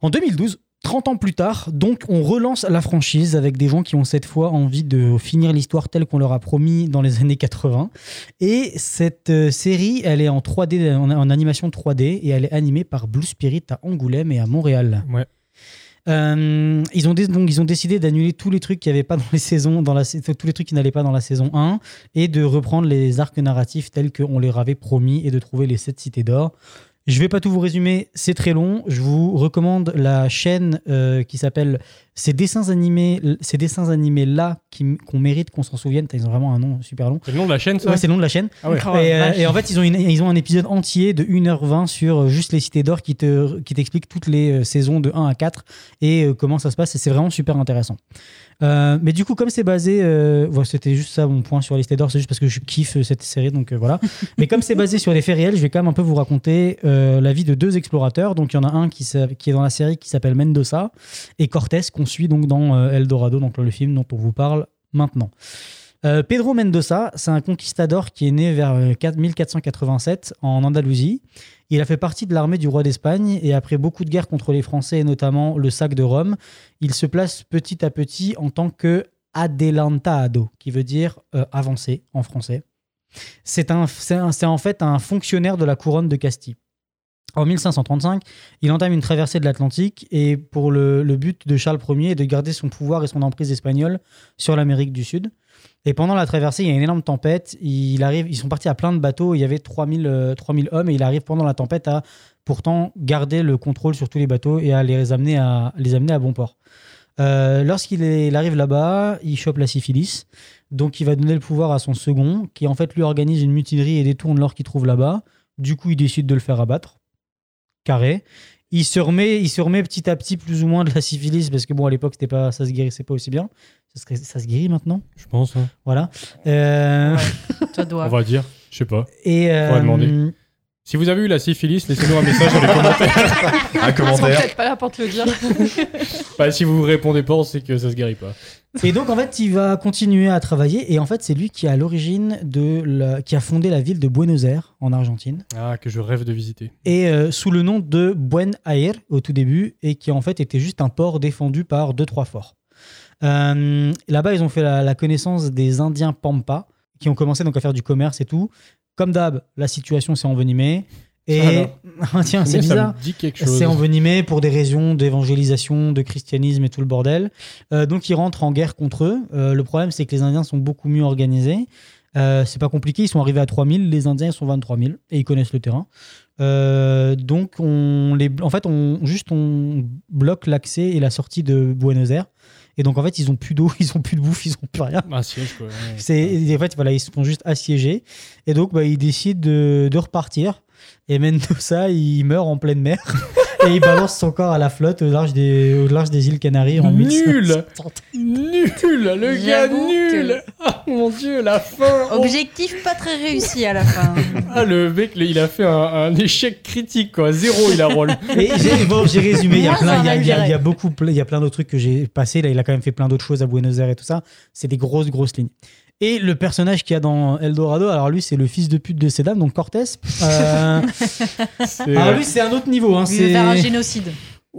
En 2012, 30 ans plus tard, donc on relance la franchise avec des gens qui ont cette fois envie de finir l'histoire telle qu'on leur a promis dans les années 80. Et cette euh, série, elle est en 3D, en, en animation 3D, et elle est animée par Blue Spirit à Angoulême et à Montréal. Ouais. Euh, ils, ont donc, ils ont décidé d'annuler tous les trucs qui avaient pas dans les saisons, dans la, tous les trucs qui n'allaient pas dans la saison 1 et de reprendre les arcs narratifs tels qu'on leur avait promis et de trouver les sept cités d'or. Je vais pas tout vous résumer, c'est très long. Je vous recommande la chaîne euh, qui s'appelle ces dessins animés, ces dessins animés là qui- qu'on mérite qu'on s'en souvienne. Ils ont vraiment un nom super long. C'est le nom de la chaîne, ça? Ouais, c'est le nom de la chaîne. Ah ouais. et, euh, et en fait, ils ont, une- ils ont un épisode entier de 1h20 sur euh, juste les cités d'or qui te qui t'explique toutes les saisons de 1 à 4 et comment ça se passe. Et c'est vraiment super intéressant. Euh, mais du coup, comme c'est basé, euh, c'était juste ça mon point sur les d'or, c'est juste parce que je kiffe euh, cette série, donc euh, voilà. mais comme c'est basé sur les faits réels, je vais quand même un peu vous raconter la vie de deux explorateurs. Donc il y en a un qui, qui est dans la série qui s'appelle Mendoza et Cortés qu'on suit donc dans euh, Eldorado, donc le film dont on vous parle maintenant. Pedro Mendoza, c'est un conquistador qui est né vers euh, 4- 1487 en Andalousie. Il a fait partie de l'armée du roi d'Espagne et après beaucoup de guerres contre les Français et notamment le sac de Rome, il se place petit à petit en tant que adelantado, qui veut dire euh, avancé en français. C'est en fait un fonctionnaire de la couronne de Castille. En 1535, il entame une traversée de l'Atlantique et pour le, le but de Charles Ier est de garder son pouvoir et son emprise espagnole sur l'Amérique du Sud. Et pendant la traversée, il y a une énorme tempête. Il arrive, ils sont partis à plein de bateaux. Il y avait 3000, euh, 3000 hommes et il arrive pendant la tempête à pourtant garder le contrôle sur tous les bateaux et à les amener à, les amener à bon port. Euh, Lorsqu'il arrive là-bas, il chope la syphilis. Donc il va donner le pouvoir à son second, qui en fait lui organise une mutinerie et détourne l'or qu'il trouve là-bas. Du coup, il décide de le faire abattre. Carré. Il se, remet, il se remet petit à petit plus ou moins de la syphilis, parce que bon, à l'époque, c'était pas, ça se guérissait pas aussi bien. Ça, serait- ça se guérit maintenant Je pense. hein. Voilà. Euh, doit. On va dire. Je sais pas. Et, euh, demander. Si vous avez eu la syphilis, laissez-nous un message dans les commentaires. Un Ils sont commentaire. peut-être pas là pour te le dire. Bah, si vous répondez pas, c'est que ça se guérit pas. Et donc en fait, il va continuer à travailler et en fait, c'est lui qui est à l'origine de la- qui a fondé la ville de Buenos Aires en Argentine Ah, que je rêve de visiter. et euh, sous le nom de Buen Air au tout début et qui en fait était juste un port défendu par deux trois forts. Euh, Là-bas, ils ont fait la, la connaissance des Indiens Pampa qui ont commencé donc à faire du commerce et tout. Comme d'hab, la situation s'est envenimée. Et Ah, tiens, c'est bizarre. C'est envenimé pour des raisons d'évangélisation, de christianisme et tout le bordel. Euh, donc ils rentrent en guerre contre eux. Euh, le problème, c'est que les Indiens sont beaucoup mieux organisés. Euh, c'est pas compliqué, ils sont arrivés à 3000, les Indiens ils sont 23 000 et ils connaissent le terrain. Euh, donc on les, en fait, on juste on bloque l'accès et la sortie de Buenos Aires. Et donc en fait, ils ont plus d'eau, ils ont plus de bouffe, ils ont plus rien. Un siège, quoi. ouais. C'est, en fait, voilà, ils se font juste assiégés. Et donc, bah, ils décident de, de repartir. Et Mendoza, il meurt en pleine mer. et il balance son corps à la flotte au large des, au large des îles Canaries en Nul 1560. Nul Le gars J'avoue nul Ah mon dieu, la fin Objectif pas très réussi à la fin. Ah, le mec, là, il a fait un, un échec critique, quoi. Zéro, il a roll. Et j'ai, bon, j'ai résumé. Il y a plein, il y a, il y a- je il y a beaucoup, il y a plein d'autres trucs que j'ai passés. Là, il a quand même fait plein d'autres choses à Buenos Aires et tout ça. C'est des grosses, grosses lignes. Et le personnage qu'il y a dans Eldorado, alors lui, c'est le fils de pute de ces dames, donc Cortés. Euh, alors lui, c'est un autre niveau. Hein, Il veut c'est faire un génocide.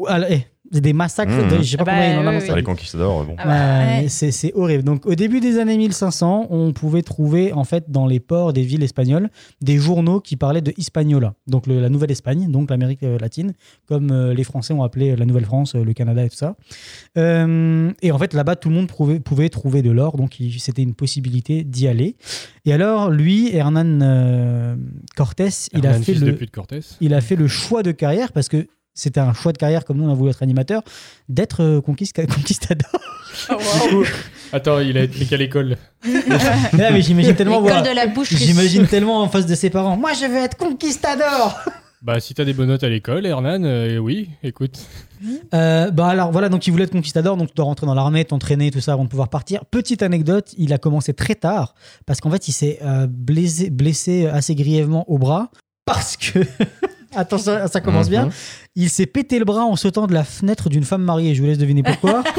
Alors, eh, des massacres. Mmh. de- je sais pas Ah bah, combien il en a oui, oui, Sur les conquistadors, bon. Ah bah, Ouais, mais c'est horrible. Donc, au début des années 1500, on pouvait trouver, en fait, dans les ports des villes espagnoles, des journaux qui parlaient de Hispaniola, donc le- la Nouvelle-Espagne, donc l'Amérique euh, latine, comme euh, les Français ont appelé la Nouvelle-France, euh, le Canada et tout ça. Euh, et en fait, là-bas, tout le monde pouvait, pouvait trouver de l'or, donc c'était une possibilité d'y aller. Et alors, lui, Hernán euh, Cortés, il a Hernán, fait fils de le pute Cortés. il a fait le choix de carrière parce que c'était un choix de carrière comme nous on a voulu être animateur d'être euh, conquis- conquistador. Attends, il a été qu'à l'école. Ah, mais j'imagine tellement L'école voir- de la bouche. J'imagine tellement en face de ses parents. Moi je veux être conquistador. Bah, si t'as des bonnes notes à l'école, Hernan, euh, oui, écoute. Euh, bah alors voilà donc il voulait être conquistador donc tu dois rentrer dans l'armée, t'entraîner tout ça avant de pouvoir partir. Petite anecdote, il a commencé très tard parce qu'en fait il s'est euh, blessé, blessé assez grièvement au bras parce que attention ça commence bien. Mhm. Il s'est pété le bras en sautant de la fenêtre d'une femme mariée. Je vous laisse deviner pourquoi.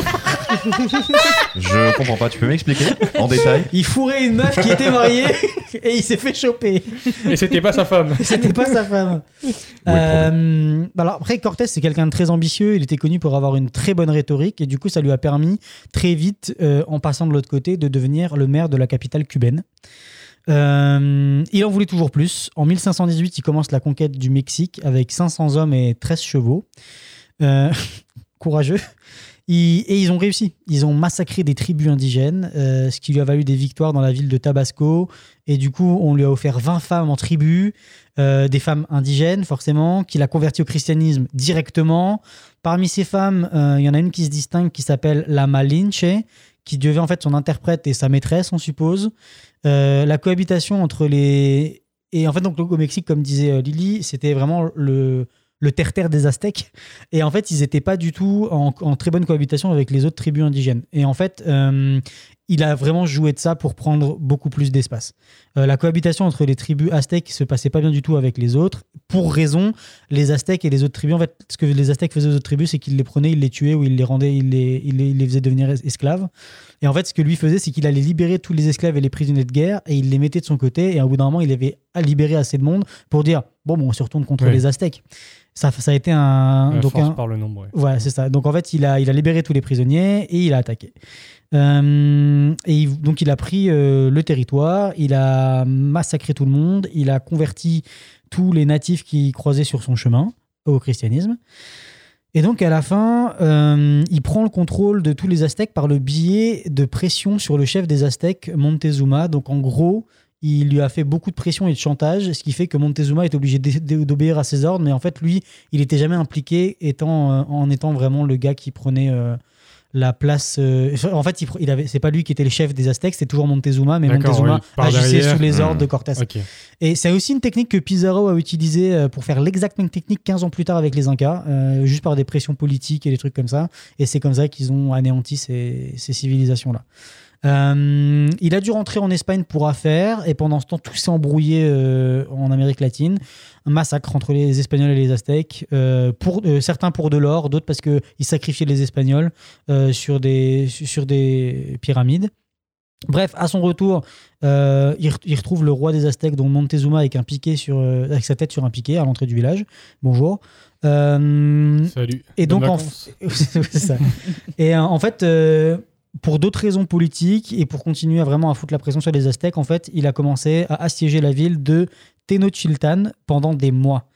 Je comprends pas, tu peux m'expliquer en détail? Il fourrait une meuf qui était mariée et il s'est fait choper. Et c'était pas sa femme. C'était pas sa femme. Euh, alors après, Cortés, c'est quelqu'un de très ambitieux. Il était connu pour avoir une très bonne rhétorique et du coup, ça lui a permis très vite, euh, en passant de l'autre côté, de devenir le maire de la capitale cubaine. Euh, il en voulait toujours plus. En 1518, il commence la conquête du Mexique avec 500 hommes et 13 chevaux. Euh, courageux. Et ils ont réussi. Ils ont massacré des tribus indigènes, euh, ce qui lui a valu des victoires dans la ville de Tabasco. Et du coup, on lui a offert 20 femmes en tribu, des femmes indigènes forcément, qu'il a converti au christianisme directement. Parmi ces femmes, il y en a une qui se distingue qui s'appelle la Malinche, qui devient en fait son interprète et sa maîtresse, on suppose. Euh, la cohabitation entre les... Et en fait, donc, au Mexique, comme disait euh, Lily, c'était vraiment le, terre-terre des Aztèques. Et en fait, ils n'étaient pas du tout en, très bonne cohabitation avec les autres tribus indigènes. Et en fait, euh, il a vraiment joué de ça pour prendre beaucoup plus d'espace. La cohabitation entre les tribus aztèques se passait pas bien du tout avec les autres. Pour raison, les aztèques et les autres tribus, en fait, ce que les aztèques faisaient aux autres tribus, c'est qu'ils les prenaient, ils les tuaient ou ils les rendaient, ils les, ils les, faisaient devenir es- esclaves. Et en fait, ce que lui faisait, c'est qu'il allait libérer tous les esclaves et les prisonniers de guerre et il les mettait de son côté. Et au bout d'un moment, il avait à libérer assez de monde pour dire bon, bon on se retourne contre les aztèques. Ça, ça a été un. La donc force un- par le nombre, ouais. voilà, c'est ça. Donc en fait, il a, il a libéré tous les prisonniers et il a attaqué. Euh, et il- donc il a pris euh, le territoire, il a massacré tout le monde, il a converti tous les natifs qui croisaient sur son chemin au christianisme. Et donc à la fin, euh, il prend le contrôle de tous les Aztèques par le biais de pression sur le chef des Aztèques, Montezuma. Donc en gros, il lui a fait beaucoup de pression et de chantage, ce qui fait que Montezuma est obligé d'obéir à ses ordres. Mais en fait, lui, il était jamais impliqué étant, euh, en étant vraiment le gars qui prenait euh, la place. euh, en fait, il, avait, c'est pas lui qui était le chef des Aztèques, c'était toujours Montezuma, mais D'accord, Montezuma oui, agissait derrière. sous les Hmm. ordres de Cortés. Ok. Et c'est aussi une technique que Pizarro a utilisée euh, pour faire l'exacte même technique 15 ans plus tard avec les Incas, euh, juste par des pressions politiques et des trucs comme ça. Et c'est comme ça qu'ils ont anéanti ces, ces civilisations-là. Euh, il a dû rentrer en Espagne pour affaires et pendant ce temps, tout s'est embrouillé euh, en Amérique latine. Un massacre entre les Espagnols et les Aztèques. euh, pour, certains pour de l'or, d'autres parce qu'ils sacrifiaient les Espagnols sur, des, sur des pyramides. Bref, à son retour, euh, il, re- il retrouve le roi des Aztèques, dont Montezuma, avec, un piquet sur, euh, avec sa tête sur un piquet à l'entrée du village. Bonjour. Euh, Salut. Et donc, en, ça. Et en fait, pour d'autres raisons politiques et pour continuer à vraiment à foutre la pression sur les Aztèques, en fait, il a commencé à assiéger la ville de Tenochtitlan pendant des mois.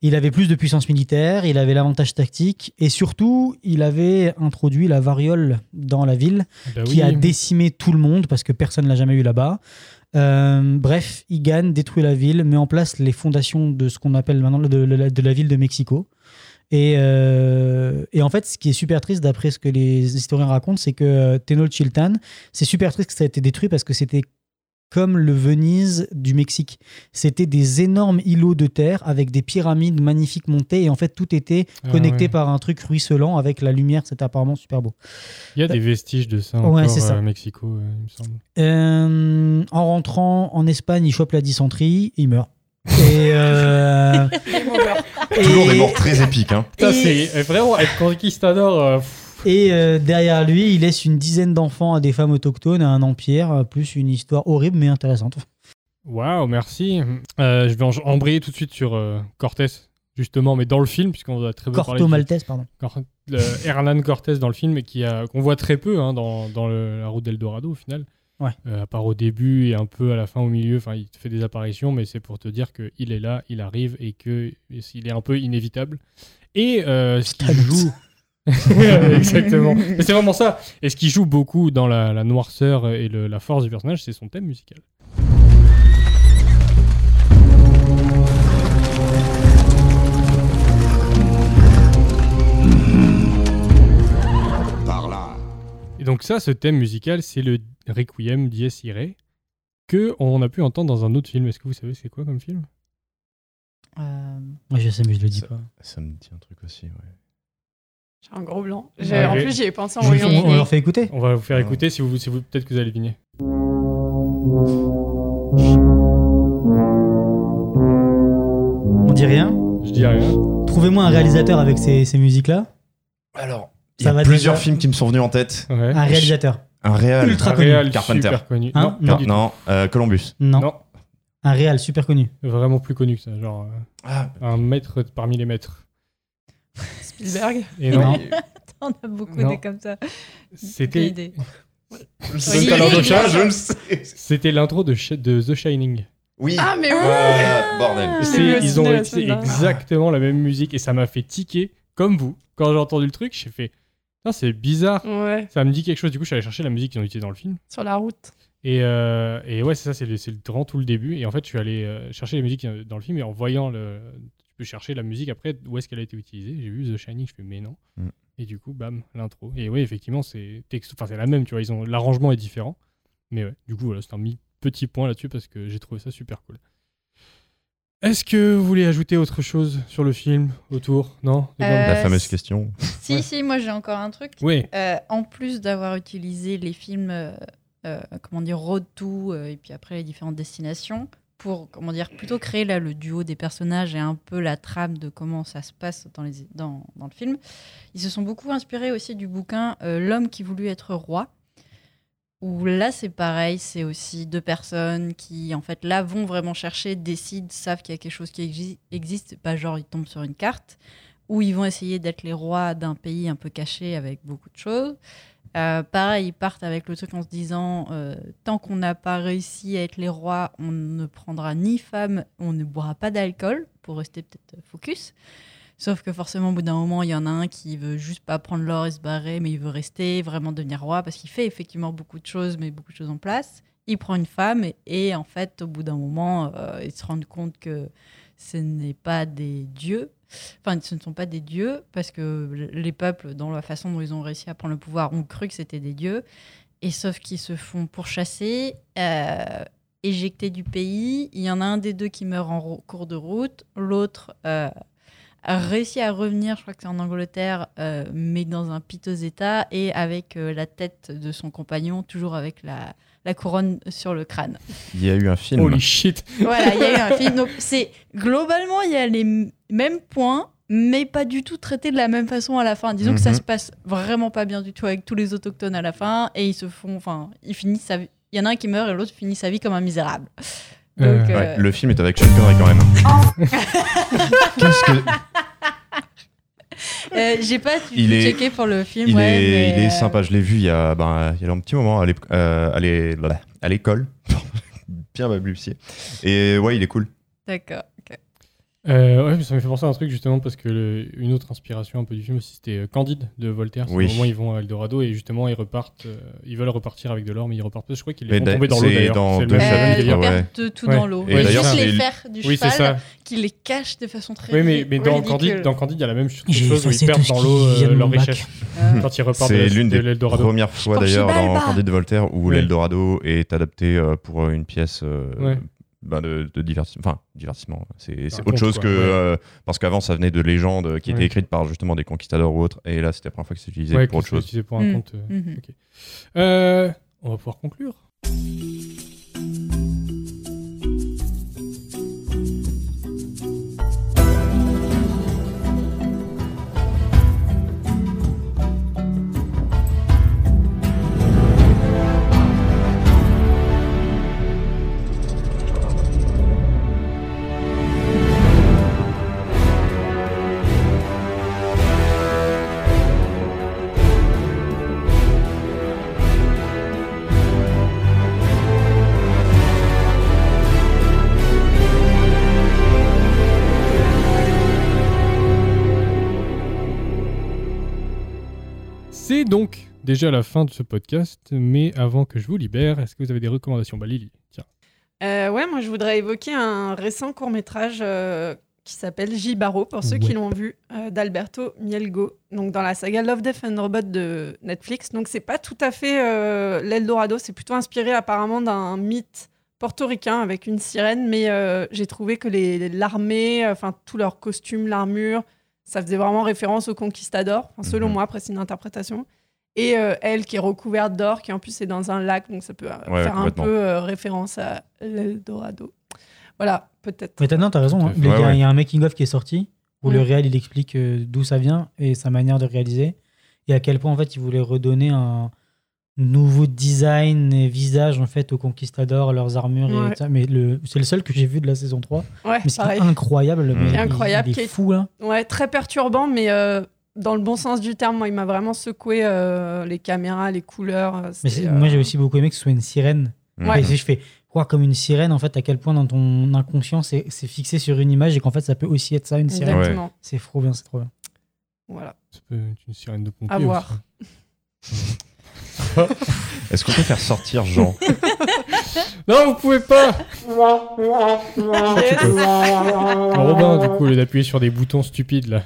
Il avait plus de puissance militaire, il avait l'avantage tactique et surtout, il avait introduit la variole dans la ville Bah qui oui. a décimé tout le monde parce que personne ne l'a jamais eu là-bas. Euh, bref, il gagne, détruit la ville, met en place les fondations de ce qu'on appelle maintenant de, de- de la ville de Mexico. Et, euh, et en fait, ce qui est super triste, d'après ce que les historiens racontent, c'est que euh, Tenochtitlan, c'est super triste que ça a été détruit parce que c'était comme le Venise du Mexique. C'était des énormes îlots de terre avec des pyramides magnifiques montées et en fait, tout était Ah connecté ouais. par un truc ruisselant avec la lumière. C'était apparemment super beau. Il y a des vestiges de ça Ouais, encore ça. à Mexico, euh, il me semble. Euh, en rentrant en Espagne, il chope la dysenterie, il meurt. Et euh, Toujours et- des morts très épiques. Hein. Putain, c'est vraiment être conquistador. euh, pff, Et euh, derrière lui, il laisse une dizaine d'enfants à des femmes autochtones, à un empire, euh, plus une histoire horrible mais intéressante. Waouh, merci. Euh, je vais en- embrayer tout de suite sur euh, Cortés, justement, mais dans le film, puisqu'on a très peu parlé. Corto du- Maltese, pardon. Cor- le Hernan Cortés dans le film, et qui a- qu'on voit très peu hein, dans, dans le- la route d'Eldorado au final. Ouais. Euh, à part au début et un peu à la fin, au milieu, enfin, il fait des apparitions, mais c'est pour te dire qu'il est là, il arrive et qu'il est un peu inévitable. Et euh, ce qu'il joue. Exactement. C'est vraiment ça. Et ce qui joue beaucoup dans la, la noirceur et le- la force du personnage, c'est son thème musical. Donc ça, ce thème musical, c'est le Requiem Dies Irae que on a pu entendre dans un autre film. Est-ce que vous savez c'est quoi comme film? Euh, Moi, je sais, mais je le dis pas. Ça me dit un truc aussi, ouais. J'ai un gros blanc. Ouais. En plus, j'y ai pensé en voyant on, on le- leur fait écouter On va vous faire écouter si vous, si vous peut-être que vous allez deviner. On dit rien? Je dis rien. Trouvez-moi un réalisateur avec ces, ces musiques-là. Alors, il y a plusieurs déjà films qui me sont venus en tête. Ouais. Un réalisateur. Un réal. Ultra Un connu. réal Carpenter. super connu. Hein non, Non. euh, Columbus. Non. Non, Un réal super connu. vraiment plus connu que ça. Genre euh, Ah, un maître parmi les maîtres. Spielberg. Et non. T'en as beaucoup Non. des comme ça. c'était Oui. c'était l'intro de, The Shining. Oui. Ah, mais oui Ah, bordel. Vu au ils ont utilisé exactement la même musique et ça m'a fait tiquer comme vous. Quand j'ai entendu le truc, j'ai fait c'est bizarre. Ouais, Ça me dit quelque chose. Du coup, je suis allé chercher la musique qu'ils ont utilisée dans le film. sur la route. Et, euh, et ouais, c'est ça, c'est le, c'est le vraiment tout le début. Et en fait, je suis allé euh, chercher les musiques euh, dans le film et en voyant le. Tu peux chercher la musique après, où est-ce qu'elle a été utilisée. J'ai vu The Shining, je fais mais non. Mm. Et du coup, bam, l'intro. Et oui, effectivement, c'est texte... enfin, c'est la même, tu vois. Ils ont... L'arrangement est différent. Mais ouais, du coup, voilà, c'est un petit point là-dessus parce que j'ai trouvé ça super cool. Est-ce que vous voulez ajouter autre chose sur le film, autour Non? Euh, La fameuse question. Si, Ouais. si, moi j'ai encore un truc. Oui. Euh, en plus d'avoir utilisé les films, euh, euh, comment dire, Road to, euh, et puis après les différentes destinations, pour, comment dire, plutôt créer là le duo des personnages et un peu la trame de comment ça se passe dans, les, dans, dans le film, ils se sont beaucoup inspirés aussi du bouquin euh, L'homme qui voulut être roi, où là c'est pareil, c'est aussi deux personnes qui en fait là vont vraiment chercher, décident, savent qu'il y a quelque chose qui exi- existe, pas genre ils tombent sur une carte, où ils vont essayer d'être les rois d'un pays un peu caché avec beaucoup de choses. Euh, pareil, ils partent avec le truc en se disant euh, tant qu'on n'a pas réussi à être les rois, on ne prendra ni femme, on ne boira pas d'alcool pour rester peut-être focus. Sauf que forcément, au bout d'un moment, il y en a un qui veut juste pas prendre l'or et se barrer, mais il veut rester, vraiment devenir roi, parce qu'il fait effectivement beaucoup de choses, mais beaucoup de choses en place. Il prend une femme et, en fait, au bout d'un moment, euh, ils se rendent compte que ce n'est pas des dieux. Enfin, ce ne sont pas des dieux, parce que les peuples, dans la façon dont ils ont réussi à prendre le pouvoir, ont cru que c'était des dieux. Et sauf qu'ils se font pourchasser, euh, éjectés du pays. Il y en a un des deux qui meurt en cours de route, l'autre euh, réussi à revenir, je crois que c'est en Angleterre, euh, mais dans un piteux état et avec euh, la tête de son compagnon, toujours avec la, la couronne sur le crâne. Il y a eu un film. Holy shit. Voilà, il y a eu un film. Donc, c'est globalement, il y a les mêmes points, mais pas du tout traités de la même façon à la fin. Disons que ça Mhm. se passe vraiment pas bien du tout avec tous les autochtones à la fin, et ils se font, enfin, ils finissent sa vie. Il y en a un qui meurt et l'autre finit sa vie comme un misérable. Donc, Euh, euh, ouais, le film est avec Sean Connery quand même. Qu'est-ce que. euh, j'ai pas du Il tout est- checké pour le film. Il, ouais, est, mais, il est euh, sympa, je l'ai vu il y a, ben, il y a un petit moment à euh, l'école. Bien balbutier. Et ouais, il est cool. D'accord. Euh, ouais, mais ça me fait penser à un truc justement parce que le- une autre inspiration un peu du film aussi c'était euh, Candide de Voltaire. Oui. au moment où ils vont à Eldorado et justement ils repartent, euh, ils veulent repartir avec de l'or mais ils repartent pas. Je crois qu'ils les font tomber dans l'eau c'est d'ailleurs. dans deux. Ils perdent tout Ouais. dans l'eau. Et juste les fers du Oui, c'est cheval ça. qui les cachent de façon très Oui, mais, mais dans. Candide, dans Candide, il y a la même chose où ils perdent dans l'eau euh, leur richesse Ah. quand ils repartent de, C'est l'une de des premières fois d'ailleurs dans Candide de Voltaire où l'Eldorado est adapté pour une pièce. Ben, de, de divertissement. Enfin, divertissement. C'est autre chose quoi, que. ouais. euh, parce qu'avant, ça venait de légendes qui étaient Ouais. écrites par justement des conquistadors ou autres. Et là, c'était la première fois que c'est utilisé Ouais, pour autre chose. utilisé pour un Mm. compte. euh, Mhm. ok. Euh, on va pouvoir conclure. Donc déjà la fin de ce podcast, mais avant que je vous libère, est-ce que vous avez des recommandations? Bah Lily, tiens. Euh, ouais, moi je voudrais évoquer un récent court métrage qui s'appelle J. Barreau, pour ceux qui l'ont vu, euh, d'Alberto Mielgo, donc dans la saga Love, Death and Robot de Netflix. Donc c'est pas tout à fait euh, l'Eldorado, c'est plutôt inspiré apparemment d'un mythe portoricain avec une sirène, mais euh, j'ai trouvé que l'armée, enfin tous leurs costumes, l'armure, ça faisait vraiment référence aux conquistadors, enfin, selon Mhm. moi, après c'est une interprétation. Et euh, elle qui est recouverte d'or, qui en plus est dans un lac, donc ça peut euh, Ouais, faire un peu euh, référence à l'Eldorado. Voilà, peut-être. Mais t'as non, t'as raison. Hein. Il y a- Ouais, ouais. il y a un making-of qui est sorti où le réel il explique euh, d'où ça vient et sa manière de réaliser et à quel point en fait il voulait redonner un nouveau design et visage en fait aux conquistadors, leurs armures et Ouais. tout ça. Mais le, c'est le seul que j'ai vu de la saison 3. Ouais, Mais c'est incroyable. Le Mm. mec, C'est il- incroyable, Il, est est- fou là. Ouais, très perturbant, mais euh, dans le bon sens du terme. Moi, il m'a vraiment secoué euh, les caméras, les couleurs. euh, Mais euh, moi j'ai aussi beaucoup aimé que ce soit une sirène. Ouais. Et si je fais quoi comme une sirène en fait à quel point dans ton inconscient c'est fixé sur une image et qu'en fait ça peut aussi être ça une sirène. C'est trop bien, c'est trop bien. Voilà. Ça peut être une sirène de pompier. À voir. Est-ce qu'on peut faire sortir Jean? Non, vous pouvez pas Robin, du coup, au lieu d'appuyer sur des boutons stupides là.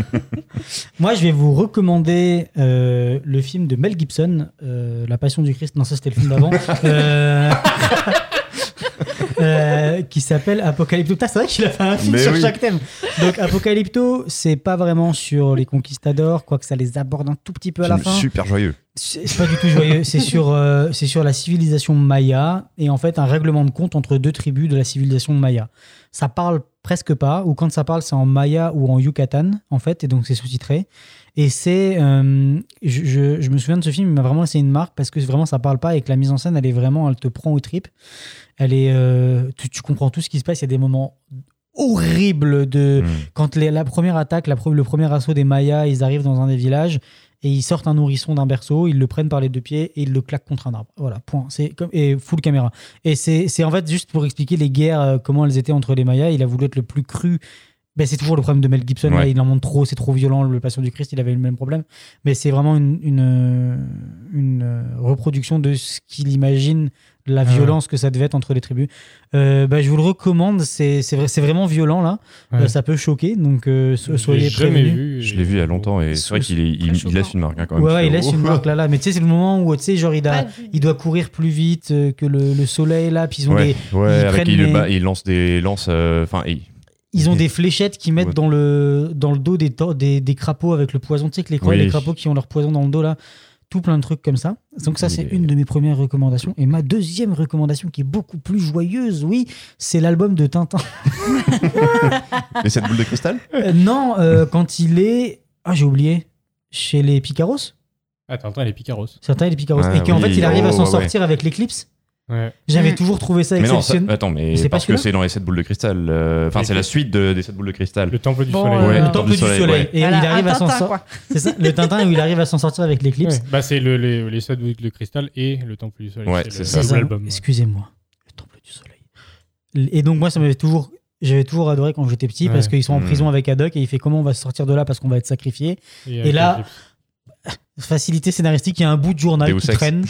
Moi, je vais vous recommander euh, le film de Mel Gibson, euh, La Passion du Christ. Non, ça c'était le film d'avant. Euh, euh, qui s'appelle Apocalypto. Putain, C'est vrai qu'il a fait un film Mais sur oui. chaque thème. Donc Apocalypto, c'est pas vraiment sur les conquistadors, quoique ça les aborde un tout petit peu à la fin. super joyeux. C'est pas du tout joyeux. C'est sur, euh, c'est sur la civilisation maya et en fait un règlement de compte entre deux tribus de la civilisation maya. Ça parle presque pas, ou quand ça parle, c'est en maya ou en yucatan en fait, et donc c'est sous-titré. Et c'est, euh, je, je- je me souviens de ce film, il m'a vraiment laissé une marque parce que vraiment ça parle pas et que la mise en scène, elle est vraiment, elle te prend au trip. Elle est, euh, tu, tu comprends tout ce qui se passe. Il y a des moments horribles de Mm. quand les- la première attaque, la le premier assaut des Mayas, ils arrivent dans un des villages et ils sortent un nourrisson d'un berceau, ils le prennent par les deux pieds et ils le claquent contre un arbre. Voilà, point. C'est comme et full caméra. Et c'est en fait juste pour expliquer les guerres, euh, comment elles étaient entre les Mayas. Il a voulu être le plus cru. Ben, c'est toujours le problème de Mel Gibson. là, il en montre trop, c'est trop violent. Le Passion du Christ, il avait le même problème. Mais c'est vraiment une, une, euh, une, reproduction de ce qu'il imagine, la Ah. violence que ça devait être entre les tribus. Euh, ben, je vous le recommande. C'est c'est vrai- vraiment violent là. Ouais. Euh, ça peut choquer. Donc euh, soyez l'ai jamais prévenus. vu. Je l'ai vu il y a longtemps et c'est vrai qu'il est- il, il laisse une marque hein, quand même. Ouais, ouais, il laisse une marque là, là. Mais tu sais, c'est le moment où, tu sais, genre, il, a, doit courir plus vite euh, que le, le soleil là, puis ils ont Ouais, des. ouais, ils avec il, les- bah, il lance des lances. euh, Enfin, il- Ils ont des fléchettes qu'ils mettent Ouais. dans le, dans le dos des, des, des crapauds avec le poison. Tu sais que les, cra- Oui. les crapauds qui ont leur poison dans le dos là, tout plein de trucs comme ça. Donc ça, c'est une de mes premières recommandations. Et ma deuxième recommandation, qui est beaucoup plus joyeuse, oui, c'est l'album de Tintin. Mais cette boule de cristal Euh, non, euh, quand il est... Ah, j'ai oublié. Chez les Picaros Ah, Tintin, les Picaros. Certains, les Picaros. Ah et qu'en oui, fait, il arrive à oh, s'en ouais, ouais. sortir avec l'éclipse. Ouais. J'avais toujours trouvé ça Mais non, ça- exceptionnel. attends, mais c'est parce que c'est dans les 7 boules de cristal. euh, Enfin, c'est la suite de- des 7 boules de cristal. Le Temple du Bon, Soleil. Ouais, le temple du soleil. ouais. Et Voilà, il arrive à s'en sortir. C'est ça, le Tintin où il arrive à s'en sortir avec l'éclipse. Ouais. Bah, c'est le, les, les 7 boules de cristal et le Temple du Soleil. Ouais, c'est ça. Ça. l'album. Excusez-moi. Le temple du soleil. Et donc moi, ça m'avait toujours, j'avais toujours adoré quand j'étais petit parce qu'ils sont en Mm. prison avec Haddock et il fait comment on va se sortir de là parce qu'on va être sacrifié. Et, là, facilité scénaristique, il y a un bout de journal qui traîne.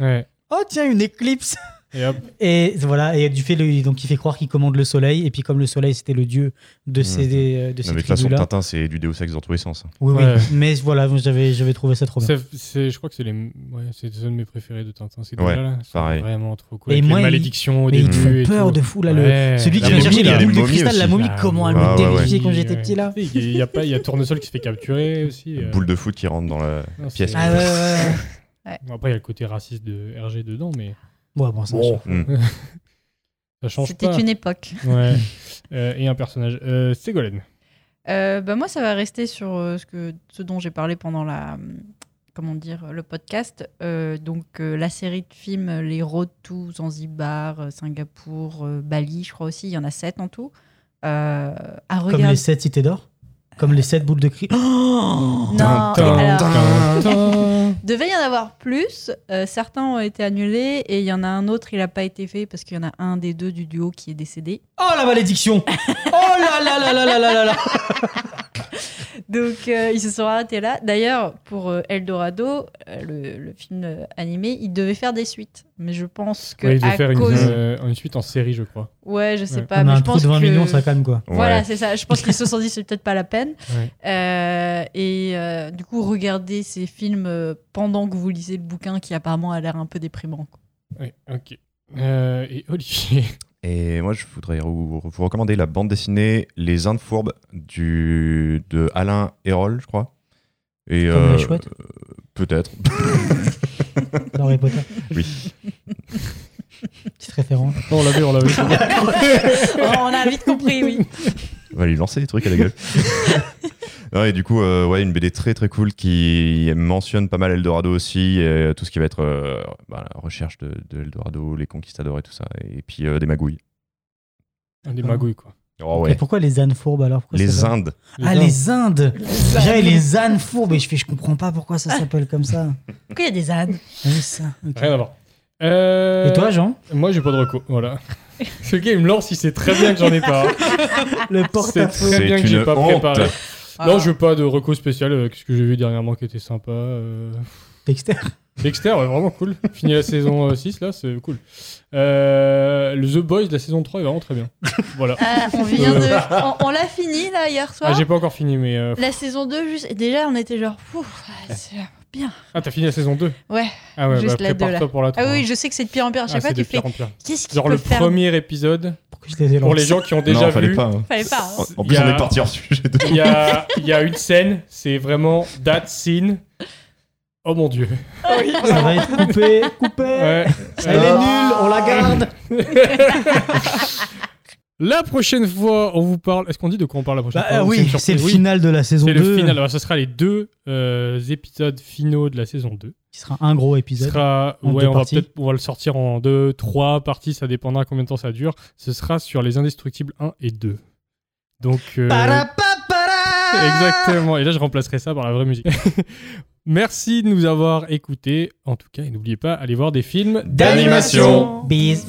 Ouais. Oh tiens, une éclipse. Et hop. Et voilà, et du fait, le- donc il fait croire qu'il commande le soleil et puis comme le soleil c'était le dieu de ces, de Mm. Non, ces mais de toute façon. Tintin, c'est du Deus Ex dans tous les sens. Oui, oui. Mais voilà, j'avais, j'avais trouvé ça trop bien. C'est- je crois que c'est les, ouais, c'est un de mes préférés de Tintin. C'est Ouais, là, pareil. vraiment trop cool. Et Avec moi, les il- malédictions au Mais ils te début. font peur tout. de fou là. le-. Celui La qui vient chercher là. les boules de cristal, la momie, Ah, comment elle ouais, me terrifiait quand j'étais petit là. Il y a, il y a pas, il y a Tournesol qui se fait capturer aussi. euh. Boule de foot qui rentre dans la pièce. Ah ouais, ouais, ouais. Bon, après, il y a le côté raciste de RG dedans, mais Ouais, bon, ça, Bon. Mm. ça change C'était pas. une époque. Ouais. Euh, et un personnage. Euh, Ségolène. Euh, bah moi, ça va rester sur euh, ce, que, ce dont j'ai parlé pendant la, hum, comment dire, le podcast. Euh, donc, euh, la série de films Les Road to Zanzibar, euh, Singapour, euh, Bali, je crois aussi. Il y en a sept en tout. Euh, à Comme regarder. les 7 cités d'or? Comme les 7 boules de cri. Oh Non, alors, devait y en avoir plus. Euh, certains ont été annulés et il y en a un autre, il n'a pas été fait parce qu'il y en a un des deux du duo qui est décédé. Oh la malédiction Oh là là là là là là là là Donc euh, ils se sont arrêtés là. D'ailleurs, pour euh, Eldorado, euh, le, le film euh, animé, il devait faire des suites. Mais je pense que Ouais, il devait à faire une, cause... euh, une suite en série, je crois. Ouais, je sais Ouais. pas, On mais a un je trou pense de 20 que... millions, ça calme quoi. Voilà, Ouais. c'est ça. Je pense qu'ils se sont dit c'est peut-être pas la peine. Ouais. Euh, et euh, du coup, regardez ces films pendant que vous lisez le bouquin qui apparemment a l'air un peu déprimant. quoi. Ouais, ok. Euh, et Olivier? Et moi, je voudrais vous, recommander la bande dessinée Les Indes Fourbes du, de Alain Hérol, je crois. Et, Comme les chouettes euh, Peut-être. Dans Harry Potter. oui. Petite référence. on l'a vu, on l'a vu. Oh, on a vite compris, oui. On va lui lancer des trucs à la gueule. Non, et du coup, euh, ouais, une BD très très cool qui mentionne pas mal Eldorado aussi, et tout ce qui va être euh, bah, la recherche de, de Eldorado, les conquistadors et tout ça, et puis euh, des magouilles. Des magouilles, quoi. Oh Et pourquoi les ânes fourbes alors? Pourquoi Les Indes. Ah, les Indes J'avais les ânes fourbes et je fais, je comprends pas pourquoi ça s'appelle comme ça. Pourquoi il y a des ânes? Ah oui, ça. Rien à voir. Euh, Et toi, Jean? Moi, j'ai pas de reco. Voilà. Ce gars, il me lance, il sait très bien que j'en ai pas. Le C'est porte-à-faux. très bien que j'ai une pas honte. préparé. Ah. Non, je veux pas de reco spécial. euh, Qu'est-ce que j'ai vu dernièrement qui était sympa euh, Dexter. Dexter, ouais, vraiment cool. Fini la saison euh, 6, là, c'est cool. Euh, le The Boys de la saison 3 est vraiment très bien. Voilà. Ah, on vient de... On, on l'a fini, là, hier soir. Ah, j'ai pas encore fini, mais. euh, La saison 2, juste... et déjà, on était genre... Ouf, c'est bien. Ah, t'as fini la saison 2 Ouais. Ah ouais, juste bah, la 2, là. prépare-toi pour la 3. Ah oui, je sais que c'est de pire en pire. À chaque Ah, fois, c'est tu de fais... Qu'est-ce qu'il Genre peut le faire premier épisode, je les pour les gens qui ont déjà non, fallait vu, pas. hein. Fallait pas. hein. En plus, on est parti hors sujet. de- il y a, il y a une scène, c'est vraiment that scene. Oh mon dieu. Ça va être coupé, coupé. Ouais. Elle est nulle, on la garde. La prochaine fois, on vous parle. Est-ce qu'on dit de quoi on parle la prochaine Bah, fois euh, ou oui, c'est le final de la saison C'est 2. le final. Alors, ce sera les deux euh, épisodes finaux de la saison 2. Qui sera un gros épisode. sera, ouais, on va on va le sortir en deux, trois parties, ça dépendra combien de temps ça dure. Ce sera sur les Indestructibles 1 et 2. Donc, euh, exactement. Et là, je remplacerai ça par la vraie musique. Merci de nous avoir écoutés. En tout cas, et n'oubliez pas, allez voir des films D'animation. Bis.